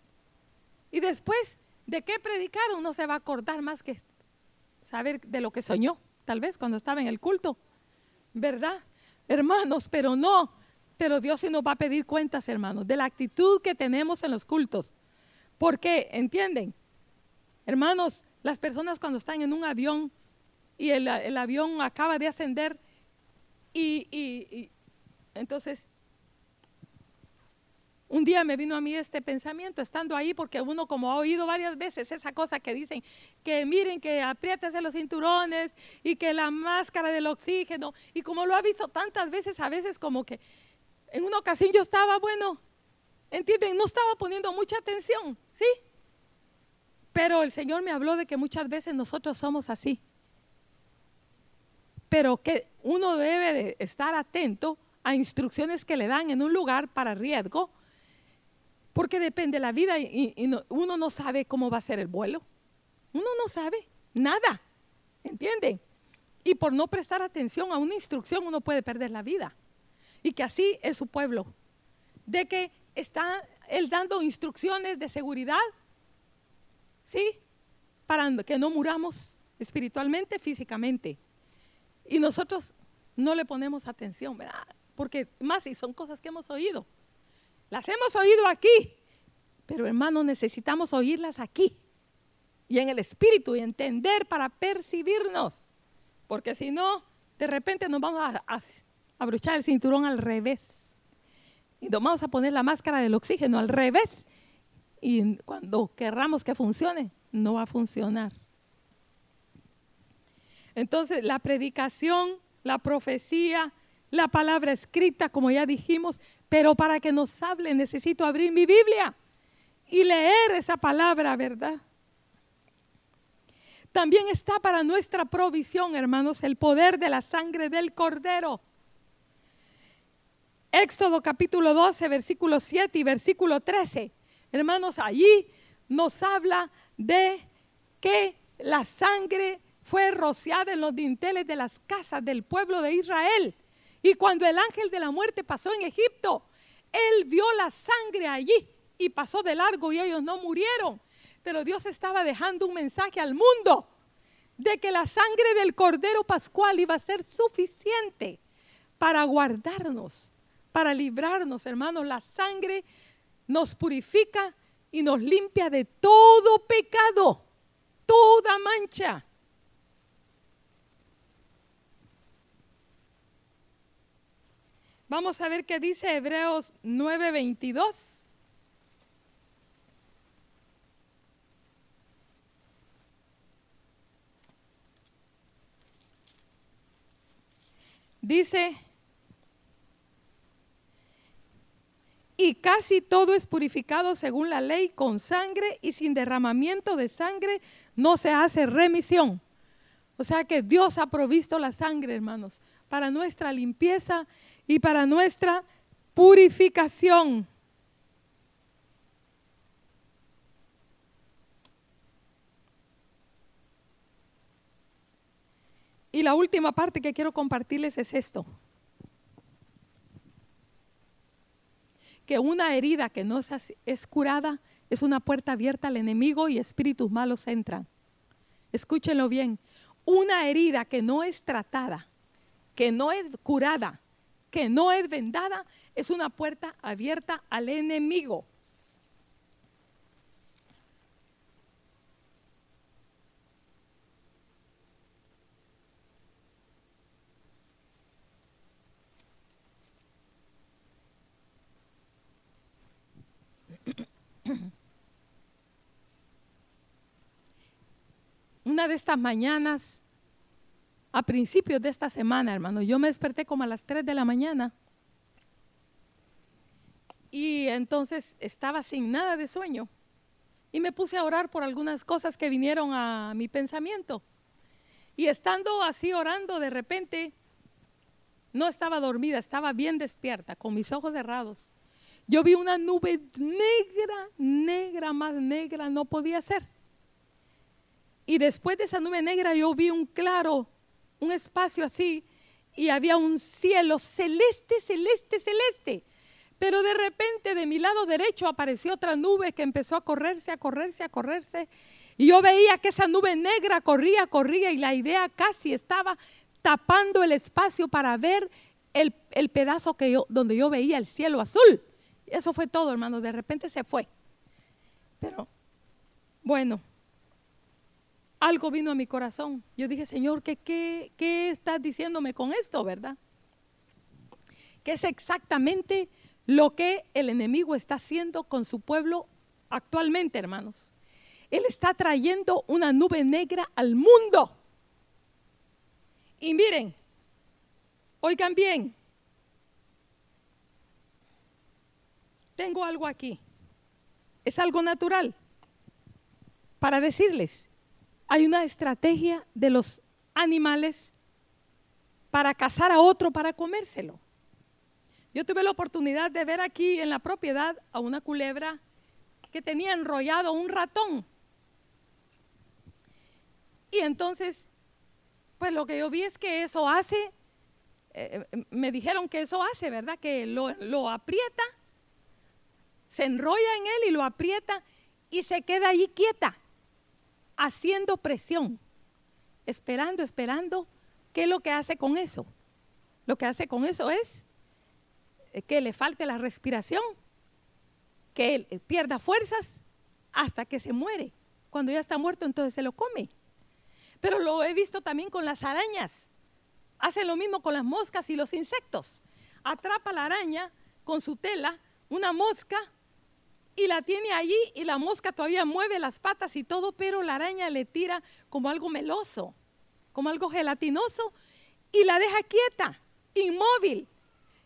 Y después de qué predicaron, no se va a acordar más que saber de lo que soñó, tal vez cuando estaba en el culto. ¿Verdad? Hermanos, pero no. Pero Dios sí nos va a pedir cuentas, hermanos, de la actitud que tenemos en los cultos. Porque, ¿entienden? Hermanos, las personas cuando están en un avión y el, avión acaba de ascender y, y entonces un día me vino a mí este pensamiento estando ahí porque uno como ha oído varias veces esa cosa que dicen que miren que apriétese los cinturones y que la máscara del oxígeno y como lo ha visto tantas veces a veces como que en una ocasión yo estaba bueno, entienden, no estaba poniendo mucha atención, ¿sí? Pero el Señor me habló de que muchas veces nosotros somos así. Pero que uno debe de estar atento a instrucciones que le dan en un lugar para riesgo porque depende de la vida y, uno no sabe cómo va a ser el vuelo. Uno no sabe nada. ¿Entienden? Y por no prestar atención a una instrucción uno puede perder la vida. Y que así es su pueblo. De que está él dando instrucciones de seguridad. ¿Sí? Para que no muramos espiritualmente, físicamente. Y nosotros no le ponemos atención, ¿verdad? Porque más si son cosas que hemos oído. Las hemos oído aquí, pero hermanos, necesitamos oírlas aquí y en el espíritu y entender para percibirnos. Porque si no, de repente nos vamos a abrochar el cinturón al revés. Y vamos a poner la máscara del oxígeno al revés. Y cuando querramos que funcione, no va a funcionar. Entonces, la predicación, la profecía, la palabra escrita, como ya dijimos, pero para que nos hable necesito abrir mi Biblia y leer esa palabra, ¿verdad? También está para nuestra provisión, hermanos, el poder de la sangre del cordero. Éxodo capítulo 12, versículo 7 y versículo 13. Hermanos, allí nos habla de que la sangre fue rociada en los dinteles de las casas del pueblo de Israel y cuando el ángel de la muerte pasó en Egipto, él vio la sangre allí y pasó de largo y ellos no murieron. Pero Dios estaba dejando un mensaje al mundo de que la sangre del Cordero Pascual iba a ser suficiente para guardarnos, para librarnos, hermanos. La sangre nos purifica y nos limpia de todo pecado, toda mancha. Vamos a ver qué dice Hebreos 9:22. Dice, y casi todo es purificado según la ley con sangre y sin derramamiento de sangre no se hace remisión. O sea que Dios ha provisto la sangre, hermanos, para nuestra limpieza y para nuestra purificación. Y la última parte que quiero compartirles es esto. Que una herida que no es curada es una puerta abierta al enemigo y espíritus malos entran. Escúchenlo bien. Una herida que no es tratada, que no es curada, que no es vendada, es una puerta abierta al enemigo. Una de estas mañanas a principios de esta semana, hermano. Yo me desperté como a las 3 de la mañana. Y entonces estaba sin nada de sueño. Y me puse a orar por algunas cosas que vinieron a mi pensamiento. Y estando así orando, de repente, no estaba dormida, estaba bien despierta, con mis ojos cerrados. Yo vi una nube negra, negra, más negra no podía ser. Y después de esa nube negra yo vi un claro, un espacio así, y había un cielo celeste, celeste, celeste. Pero de repente de mi lado derecho apareció otra nube que empezó a correrse, a correrse, a correrse. Y yo veía que esa nube negra corría, corría y la idea casi estaba tapando el espacio para ver el, pedazo que yo, donde yo veía el cielo azul. Eso fue todo, hermanos. De repente se fue. Pero, bueno, algo vino a mi corazón. Yo dije, Señor, ¿qué, qué, qué estás diciéndome con esto, verdad? Que es exactamente lo que el enemigo está haciendo con su pueblo actualmente, hermanos. Él está trayendo una nube negra al mundo. Y miren, oigan bien, tengo algo aquí. Es algo natural. Para decirles, hay una estrategia de los animales para cazar a otro para comérselo. Yo tuve la oportunidad de ver aquí en la propiedad a una culebra que tenía enrollado un ratón. Y entonces, pues lo que yo vi es que eso hace, eh, eh, me dijeron que eso hace, ¿verdad? Que lo, lo aprieta, se enrolla en él y lo aprieta y se queda allí quieta, haciendo presión, esperando, esperando. ¿Qué es lo que hace con eso? Lo que hace con eso es eh, que le falte la respiración, que él eh, pierda fuerzas hasta que se muere. Cuando ya está muerto, entonces se lo come. Pero lo he visto también con las arañas. Hace lo mismo con las moscas y los insectos. Atrapa la araña con su tela, una mosca, y la tiene allí y la mosca todavía mueve las patas y todo, pero la araña le tira como algo meloso, como algo gelatinoso, y la deja quieta, inmóvil.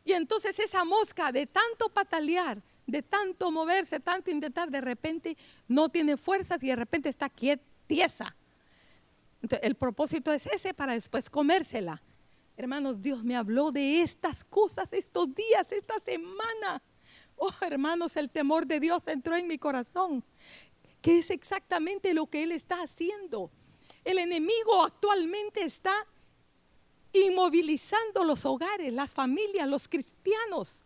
Y entonces esa mosca de tanto patalear, de tanto moverse, tanto intentar, de repente no tiene fuerzas y de repente está quietiesa. el propósito es ese para después comérsela. Hermanos, Dios me habló de estas cosas estos días, esta semana. Oh, hermanos, el temor de Dios entró en mi corazón, que es exactamente lo que Él está haciendo. El enemigo actualmente está inmovilizando los hogares, las familias, los cristianos,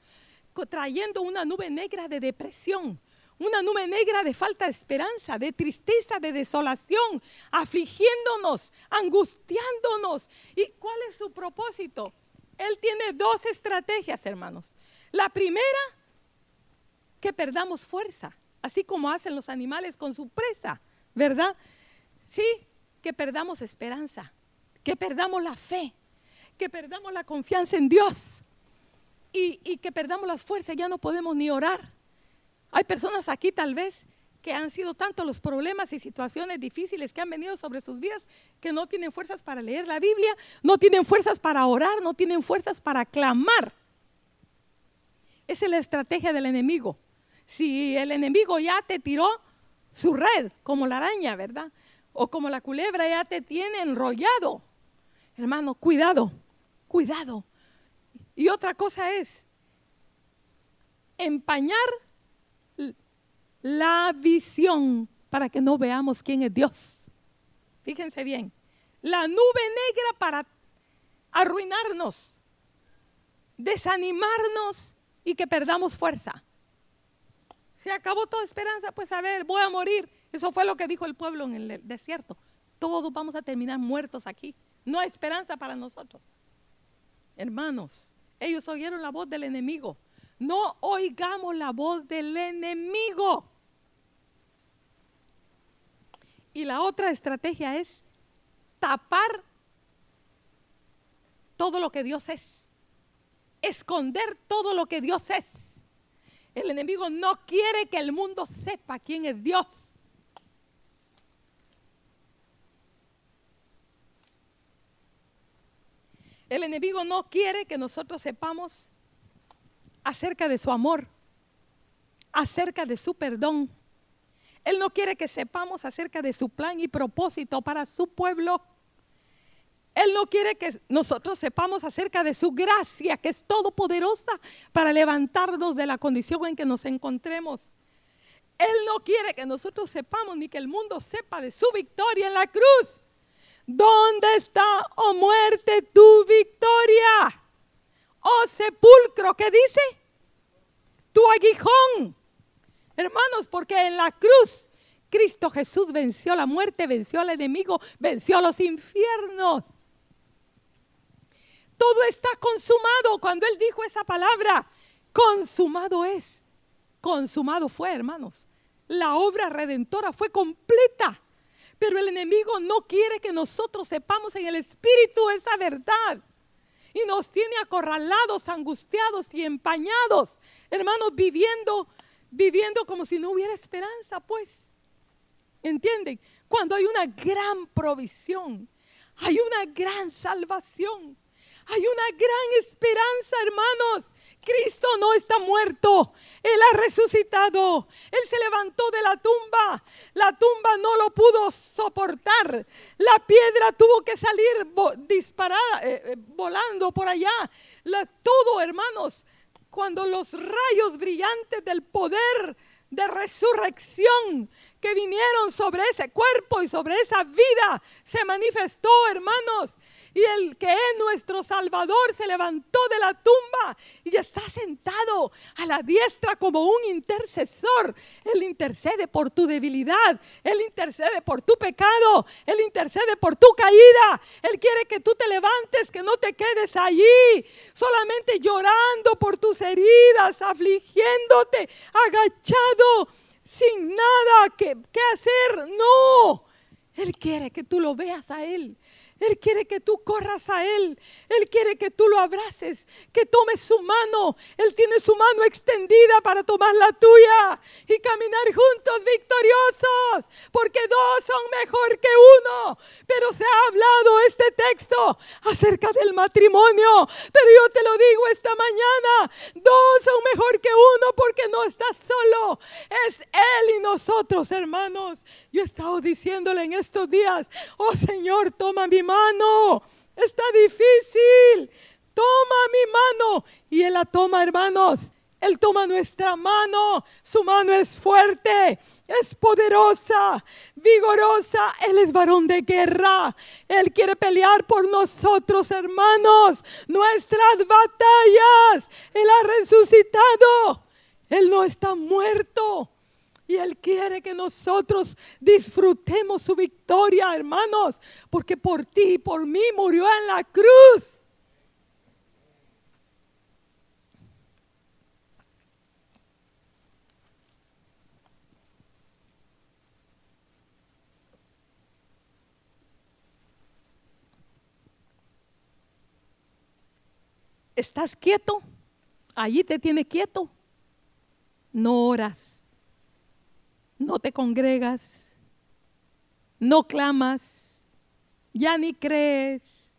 trayendo una nube negra de depresión, una nube negra de falta de esperanza, de tristeza, de desolación, afligiéndonos, angustiándonos. ¿Y cuál es su propósito? Él tiene dos estrategias, hermanos. La primera, que perdamos fuerza, así como hacen los animales con su presa, ¿verdad? Sí, que perdamos esperanza, que perdamos la fe, que perdamos la confianza en Dios y, que perdamos las fuerzas, ya no podemos ni orar. Hay personas aquí tal vez que han sido tantos los problemas y situaciones difíciles que han venido sobre sus vidas que no tienen fuerzas para leer la Biblia, no tienen fuerzas para orar, no tienen fuerzas para clamar. Esa es la estrategia del enemigo. Si el enemigo ya te tiró su red, como la araña, ¿verdad? O como la culebra ya te tiene enrollado. Hermano, cuidado, Cuidado. Y otra cosa es empañar la visión para que no veamos quién es Dios. Fíjense bien, la nube negra para arruinarnos, desanimarnos y que perdamos fuerza. Se acabó toda esperanza, pues a ver, voy a morir. Eso fue lo que dijo el pueblo en el desierto. Todos vamos a terminar muertos aquí. No hay esperanza para nosotros. Hermanos, ellos oyeron la voz del enemigo. No oigamos la voz del enemigo. Y la otra estrategia es tapar todo lo que Dios es. Esconder todo lo que Dios es. El enemigo no quiere que el mundo sepa quién es Dios. El enemigo no quiere que nosotros sepamos acerca de su amor, acerca de su perdón. Él no quiere que sepamos acerca de su plan y propósito para su pueblo. Él no quiere que nosotros sepamos acerca de su gracia, que es todopoderosa para levantarnos de la condición en que nos encontremos. Él no quiere que nosotros sepamos ni que el mundo sepa de su victoria en la cruz. ¿Dónde está, oh muerte, tu victoria? Oh sepulcro, ¿qué dice? Tu aguijón. Hermanos, porque en la cruz Cristo Jesús venció la muerte, venció al enemigo, venció a los infiernos. Todo está consumado. Cuando Él dijo esa palabra, consumado es. Consumado fue, hermanos. La obra redentora fue completa. Pero el enemigo no quiere que nosotros sepamos en el Espíritu esa verdad. Y nos tiene acorralados, angustiados y empañados. Hermanos, viviendo, viviendo como si no hubiera esperanza, pues. ¿Entienden? Cuando hay una gran provisión, hay una gran salvación, hay una gran esperanza, hermanos. Cristo no está muerto, Él ha resucitado, Él se levantó de la tumba, la tumba no lo pudo soportar, la piedra tuvo que salir disparada, eh, eh, volando por allá, todo hermanos, cuando los rayos brillantes del poder de resurrección que vinieron sobre ese cuerpo y sobre esa vida se manifestó, hermanos. Y el que es nuestro Salvador se levantó de la tumba y está sentado a la diestra como un intercesor. Él intercede por tu debilidad, Él intercede por tu pecado, Él intercede por tu caída. Él quiere que tú te levantes, que no te quedes allí, solamente llorando por tus heridas, afligiéndote, agachado, sin nada que, que hacer. No. Él quiere que tú lo veas a Él. Él quiere que tú corras a Él. Él quiere que tú lo abraces, que tomes su mano. Él tiene su mano extendida para tomar la tuya y caminar juntos victoriosos, porque dos son mejor que uno. Pero se ha hablado este texto acerca del matrimonio. Pero yo te lo digo esta mañana, dos son mejor que uno porque no estás solo. Es Él y nosotros, hermanos. Yo he estado diciéndole en estos días, oh Señor, toma mi mano. Está difícil. Toma mi mano. Y Él la toma, hermanos. Él toma nuestra mano. Su mano es fuerte, es poderosa, vigorosa. Él es varón de guerra. Él quiere pelear por nosotros, hermanos. Nuestras batallas. Él ha resucitado. Él no está muerto. Y Él quiere que nosotros disfrutemos su victoria, hermanos, porque por ti y por mí murió en la cruz. ¿Estás quieto? Allí te tiene quieto. No oras no te congregas, no clamas, ya ni crees,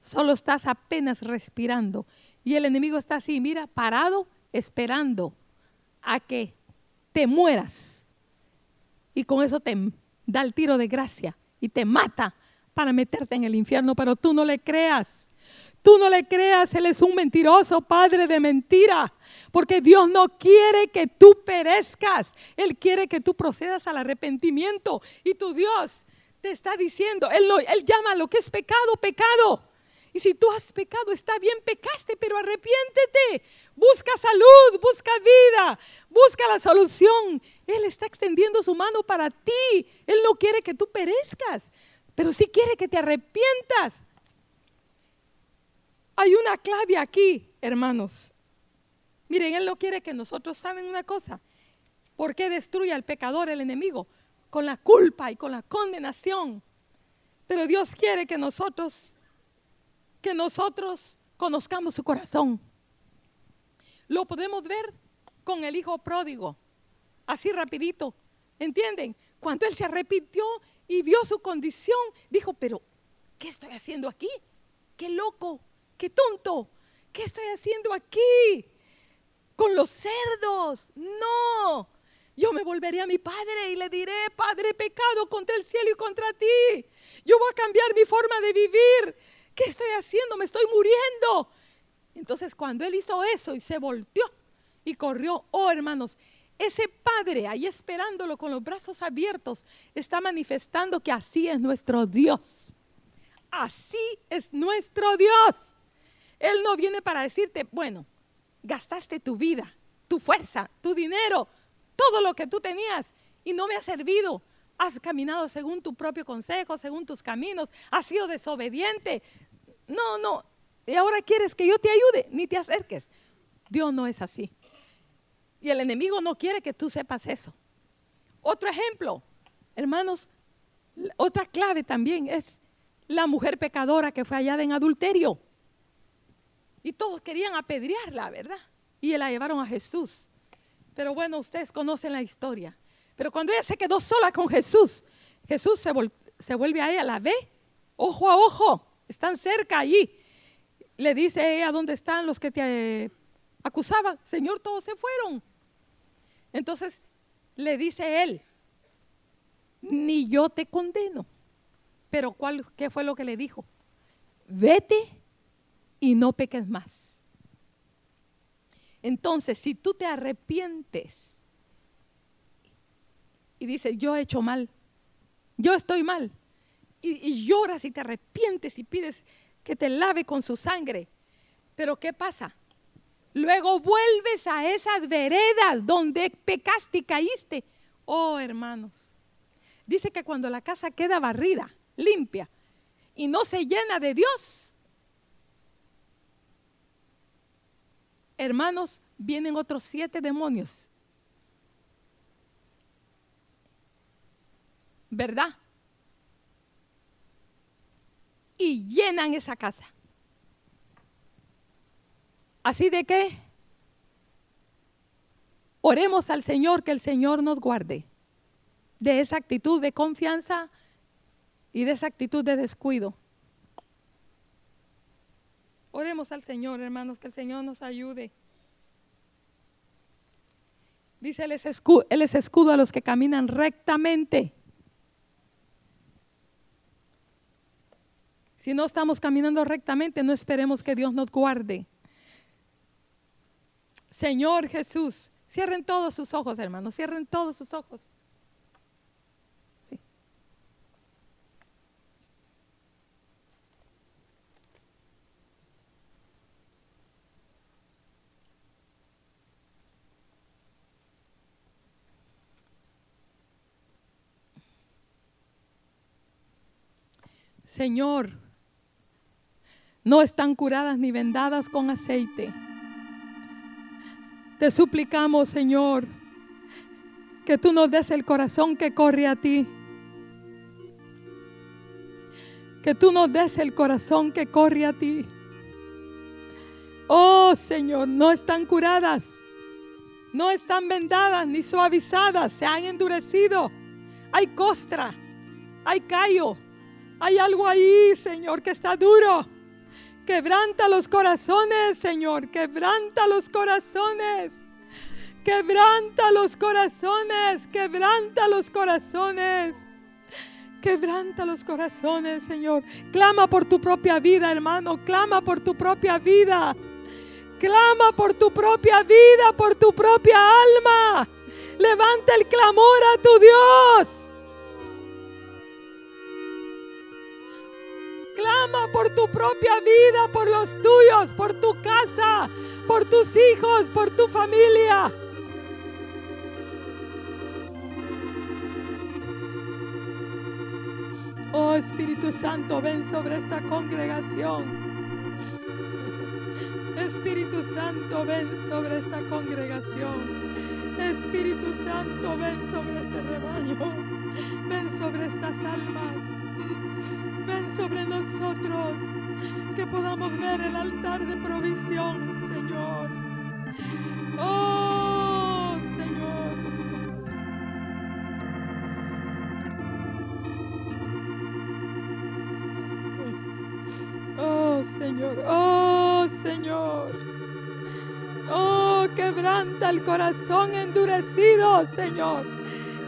solo estás apenas respirando. Y el enemigo está así, mira, parado, esperando a que te mueras. Y con eso te da el tiro de gracia y te mata para meterte en el infierno, pero tú no le creas. Tú no le creas, Él es un mentiroso, padre de mentira. Porque Dios no quiere que tú perezcas. Él quiere que tú procedas al arrepentimiento. Y tu Dios te está diciendo, Él, él llama lo que es pecado, pecado. Y si tú has pecado, está bien, pecaste, pero arrepiéntete. Busca salud, busca vida, busca la solución. Él está extendiendo su mano para ti. Él no quiere que tú perezcas, pero sí quiere que te arrepientas. Hay una clave aquí, hermanos. Miren, Él no quiere que nosotros saben una cosa. ¿Por qué destruye al pecador, el enemigo? Con la culpa y con la condenación. Pero Dios quiere que nosotros, que nosotros conozcamos su corazón. Lo podemos ver con el hijo pródigo. Así rapidito. ¿Entienden? Cuando él se arrepintió y vio su condición, dijo, pero ¿qué estoy haciendo aquí? qué loco, qué tonto, ¿qué estoy haciendo aquí? Con los cerdos. No, yo me volveré a mi padre y le diré, Padre, pecado contra el cielo y contra ti. Yo voy a cambiar mi forma de vivir. ¿Qué estoy haciendo? Me estoy muriendo. Entonces cuando él hizo eso y se volteó y corrió, oh hermanos, ese padre ahí esperándolo con los brazos abiertos está manifestando que así es nuestro Dios. Así es nuestro Dios. Él no viene para decirte, bueno, gastaste tu vida, tu fuerza, tu dinero, todo lo que tú tenías y no me ha servido. Has caminado según tu propio consejo, según tus caminos, has sido desobediente. No, no. Y ahora quieres que yo te ayude, ni te acerques. Dios no es así. Y el enemigo no quiere que tú sepas eso. Otro ejemplo, hermanos, otra clave también es la mujer pecadora que fue hallada en adulterio. Y todos querían apedrearla, ¿verdad? Y la llevaron a Jesús. Pero bueno, ustedes conocen la historia. Pero cuando ella se quedó sola con Jesús, Jesús se, vuelve a ella, la ve, ojo a ojo, están cerca allí. Le dice ella, ¿dónde están los que te acusaban? Señor, todos se fueron. Entonces le dice él, ni yo te condeno. Pero ¿cuál, ¿qué fue lo que le dijo? Vete y no peques más. Entonces, si tú te arrepientes y dices, yo he hecho mal, yo estoy mal, y, lloras y te arrepientes y pides que te lave con su sangre, pero ¿qué pasa? Luego vuelves a esas veredas donde pecaste y caíste. Oh, hermanos. Dice que cuando la casa queda barrida, limpia, y no se llena de Dios, hermanos, vienen otros siete demonios. ¿Verdad? Y llenan esa casa. Así de que oremos al Señor que el Señor nos guarde de esa actitud de confianza y de esa actitud de descuido. Oremos al Señor, hermanos, que el Señor nos ayude. Dice, Él es, escudo, él es escudo a los que caminan rectamente. Si no estamos caminando rectamente, no esperemos que Dios nos guarde. Señor Jesús, cierren todos sus ojos, hermanos, cierren todos sus ojos. Señor, no están curadas ni vendadas con aceite. Te suplicamos, Señor, que tú nos des el corazón que corre a ti. Que tú nos des el corazón que corre a ti. Oh Señor, no están curadas, no están vendadas ni suavizadas, se han endurecido. Hay costra, hay callo, hay algo ahí, Señor, que está duro. Quebranta los corazones, Señor. Quebranta los corazones. Quebranta los corazones. Quebranta los corazones. Quebranta los corazones, Señor. Clama por tu propia vida, hermano. Clama por tu propia vida. Clama por tu propia vida, por tu propia alma. Levanta el clamor a tu Dios. Clama por tu propia vida, por los tuyos, por tu casa, por tus hijos, por tu familia. Oh Espíritu Santo, ven sobre esta congregación. Espíritu Santo, ven sobre esta congregación. Espíritu Santo, ven sobre este rebaño. Ven sobre estas almas ven sobre nosotros, que podamos ver el altar de provisión, Señor. Oh, Señor. Oh, Señor. Oh, Señor. Oh, quebranta el corazón endurecido, Señor.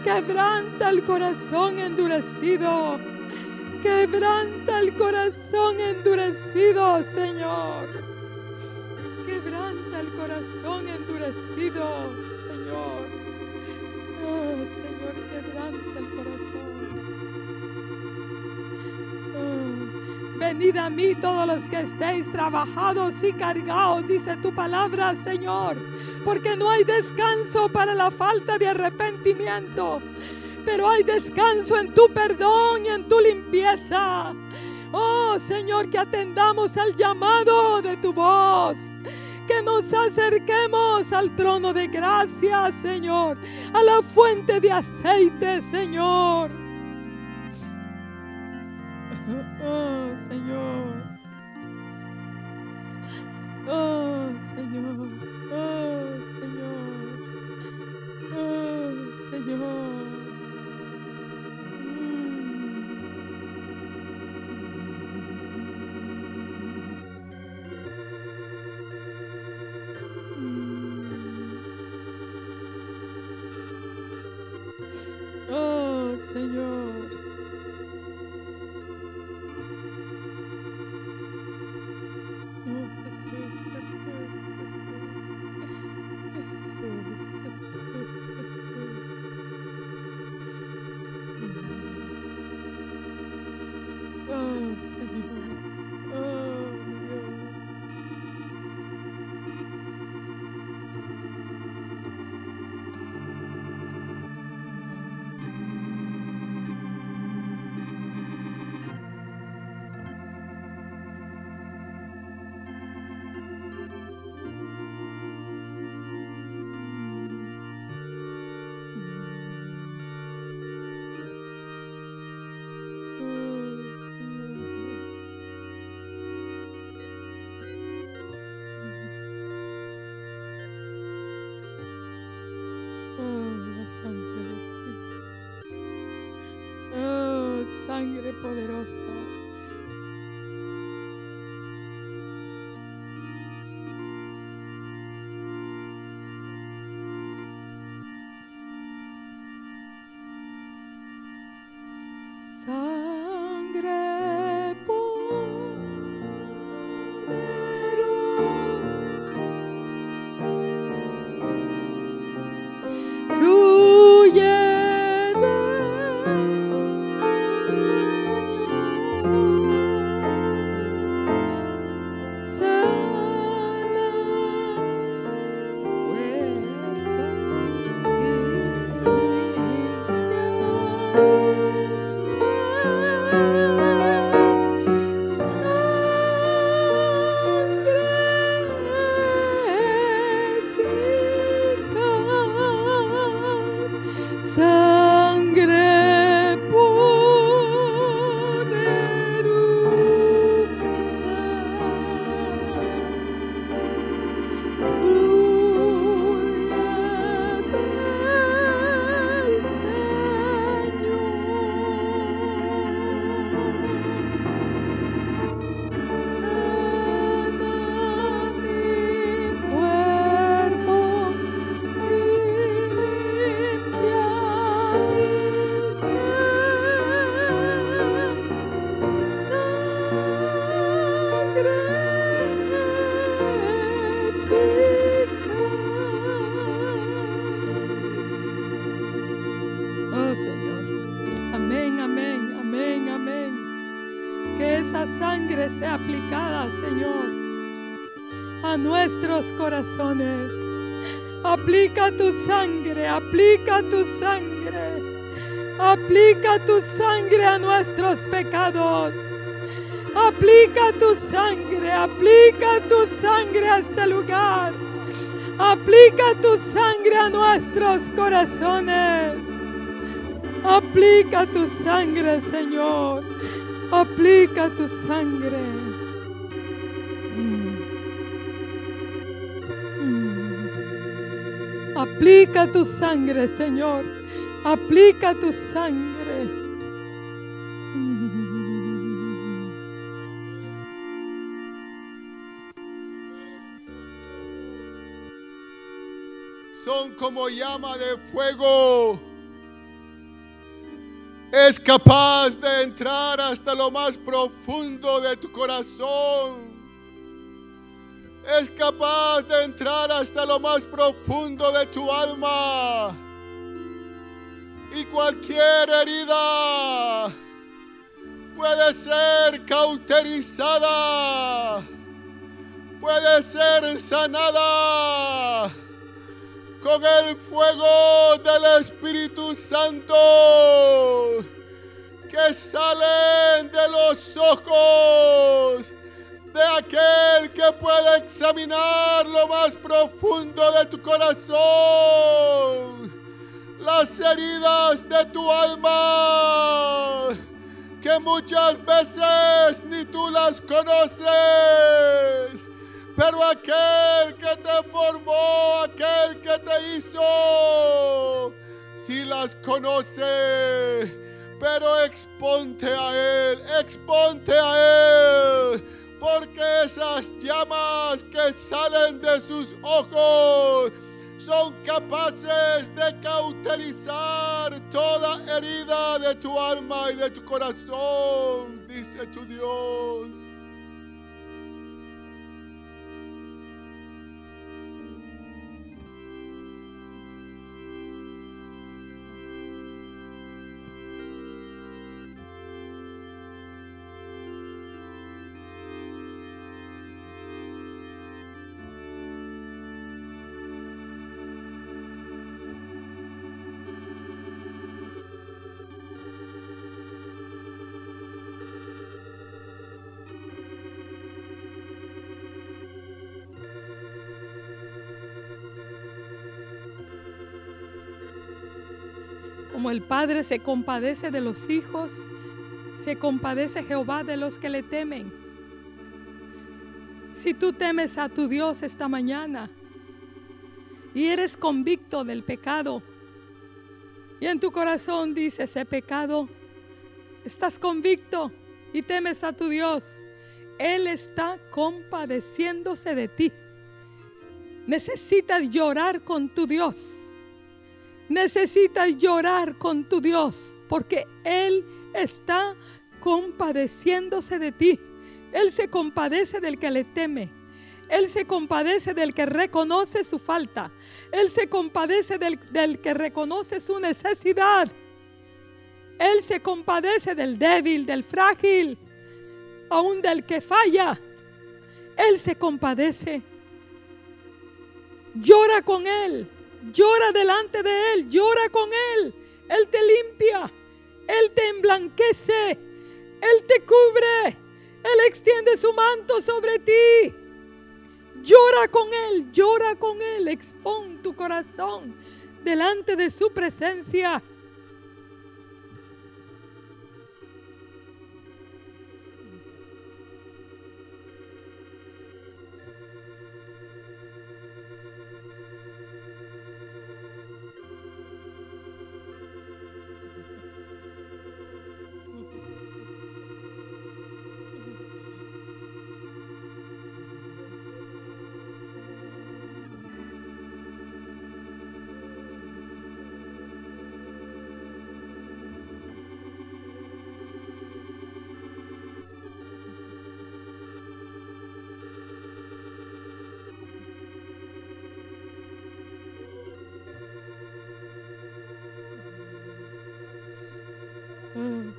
Quebranta el corazón endurecido. Quebranta el corazón endurecido, Señor. Quebranta el corazón endurecido, Señor. Oh, Señor, quebranta el corazón. Oh, venid a mí todos los que estéis trabajados y cargados, dice tu palabra, Señor, porque no hay descanso para la falta de arrepentimiento, pero hay descanso en tu perdón y en tu limpieza. Oh Señor, que atendamos al llamado de tu voz que nos acerquemos al trono de gracia, Señor, a la fuente de aceite, Señor. Oh, Señor. Oh, Señor. Oh, Señor. Oh, Señor. Aplica tu sangre, aplica tu sangre, aplica tu sangre a nuestros pecados. Aplica tu sangre, aplica tu sangre a este lugar. Aplica tu sangre a nuestros corazones. Aplica tu sangre, Señor. Aplica tu sangre. Aplica tu sangre, Señor. Aplica tu sangre. Son como llama de fuego. Es capaz de entrar hasta lo más profundo de tu corazón es capaz de entrar hasta lo más profundo de tu alma. Y cualquier herida puede ser cauterizada, puede ser sanada con el fuego del Espíritu Santo que salen de los ojos de aquel que puede examinar lo más profundo de tu corazón, las heridas de tu alma que muchas veces ni tú las conoces. Pero aquel que te formó, aquel que te hizo, si las conoce. Pero exponte a Él, exponte a Él. Porque esas llamas que salen de sus ojos son capaces de cauterizar toda herida de tu alma y de tu corazón, dice tu Dios. Como el Padre se compadece de los hijos, se compadece Jehová de los que le temen. Si tú temes a tu Dios esta mañana y eres convicto del pecado, y en tu corazón dice ese pecado, estás convicto y temes a tu Dios, Él está compadeciéndose de ti. Necesitas llorar con tu Dios necesitas llorar con tu Dios porque Él está compadeciéndose de ti. Él se compadece del que le teme. Él se compadece del que reconoce su falta. Él se compadece del, del, que reconoce su necesidad. Él se compadece del débil, del frágil, aún del que falla. Él se compadece. Llora con Él. Llora delante de Él, llora con Él. Él te limpia, Él te emblanquece, Él te cubre, Él extiende su manto sobre ti. Llora con Él, llora con Él, expón tu corazón delante de su presencia.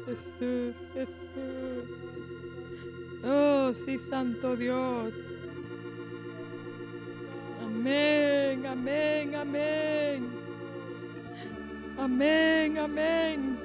Jesús, Jesús. Oh, sí, Santo Dios. Amén, amén, amén. Amén, amén.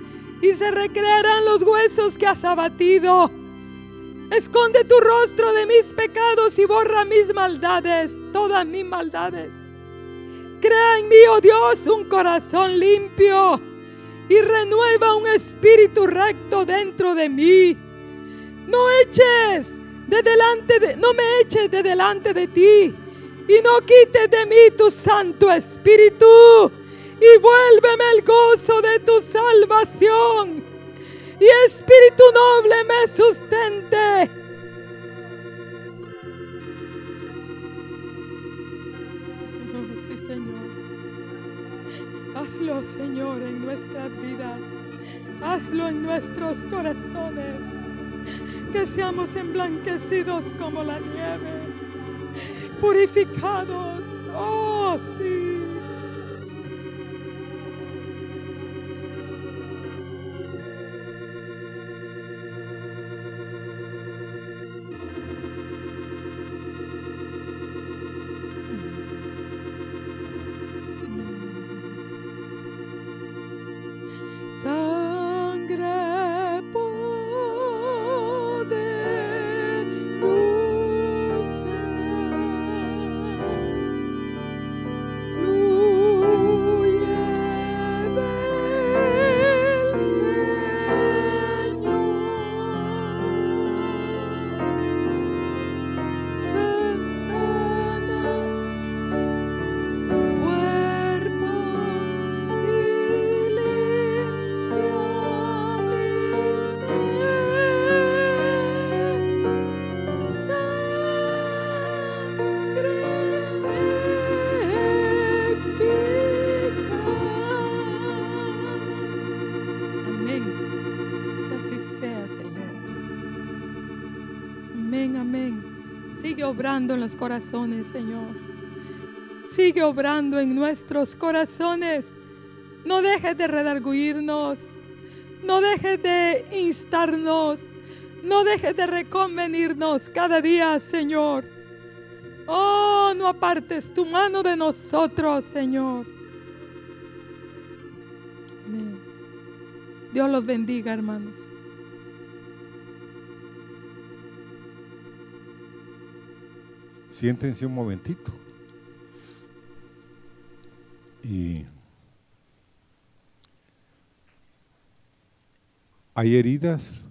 y se recrearán los huesos que has abatido. Esconde tu rostro de mis pecados y borra mis maldades, todas mis maldades. Crea en mí, oh Dios, un corazón limpio y renueva un espíritu recto dentro de mí. No eches de delante de, no me eches de delante de ti y no quites de mí tu Santo Espíritu y vuélveme el gozo de tu salvación y Espíritu noble me sustente. Sí, Señor. Hazlo, Señor, en nuestras vidas. Hazlo en nuestros corazones. Que seamos emblanquecidos como la nieve purificados. Oh, sí. Obrando en los corazones, Señor. Sigue obrando en nuestros corazones. No dejes de redarguirnos. No dejes de instarnos. No dejes de reconvenirnos cada día, Señor. Oh, no apartes tu mano de nosotros, Señor. Dios los bendiga, hermanos. Siéntense un momentito. Y hay heridas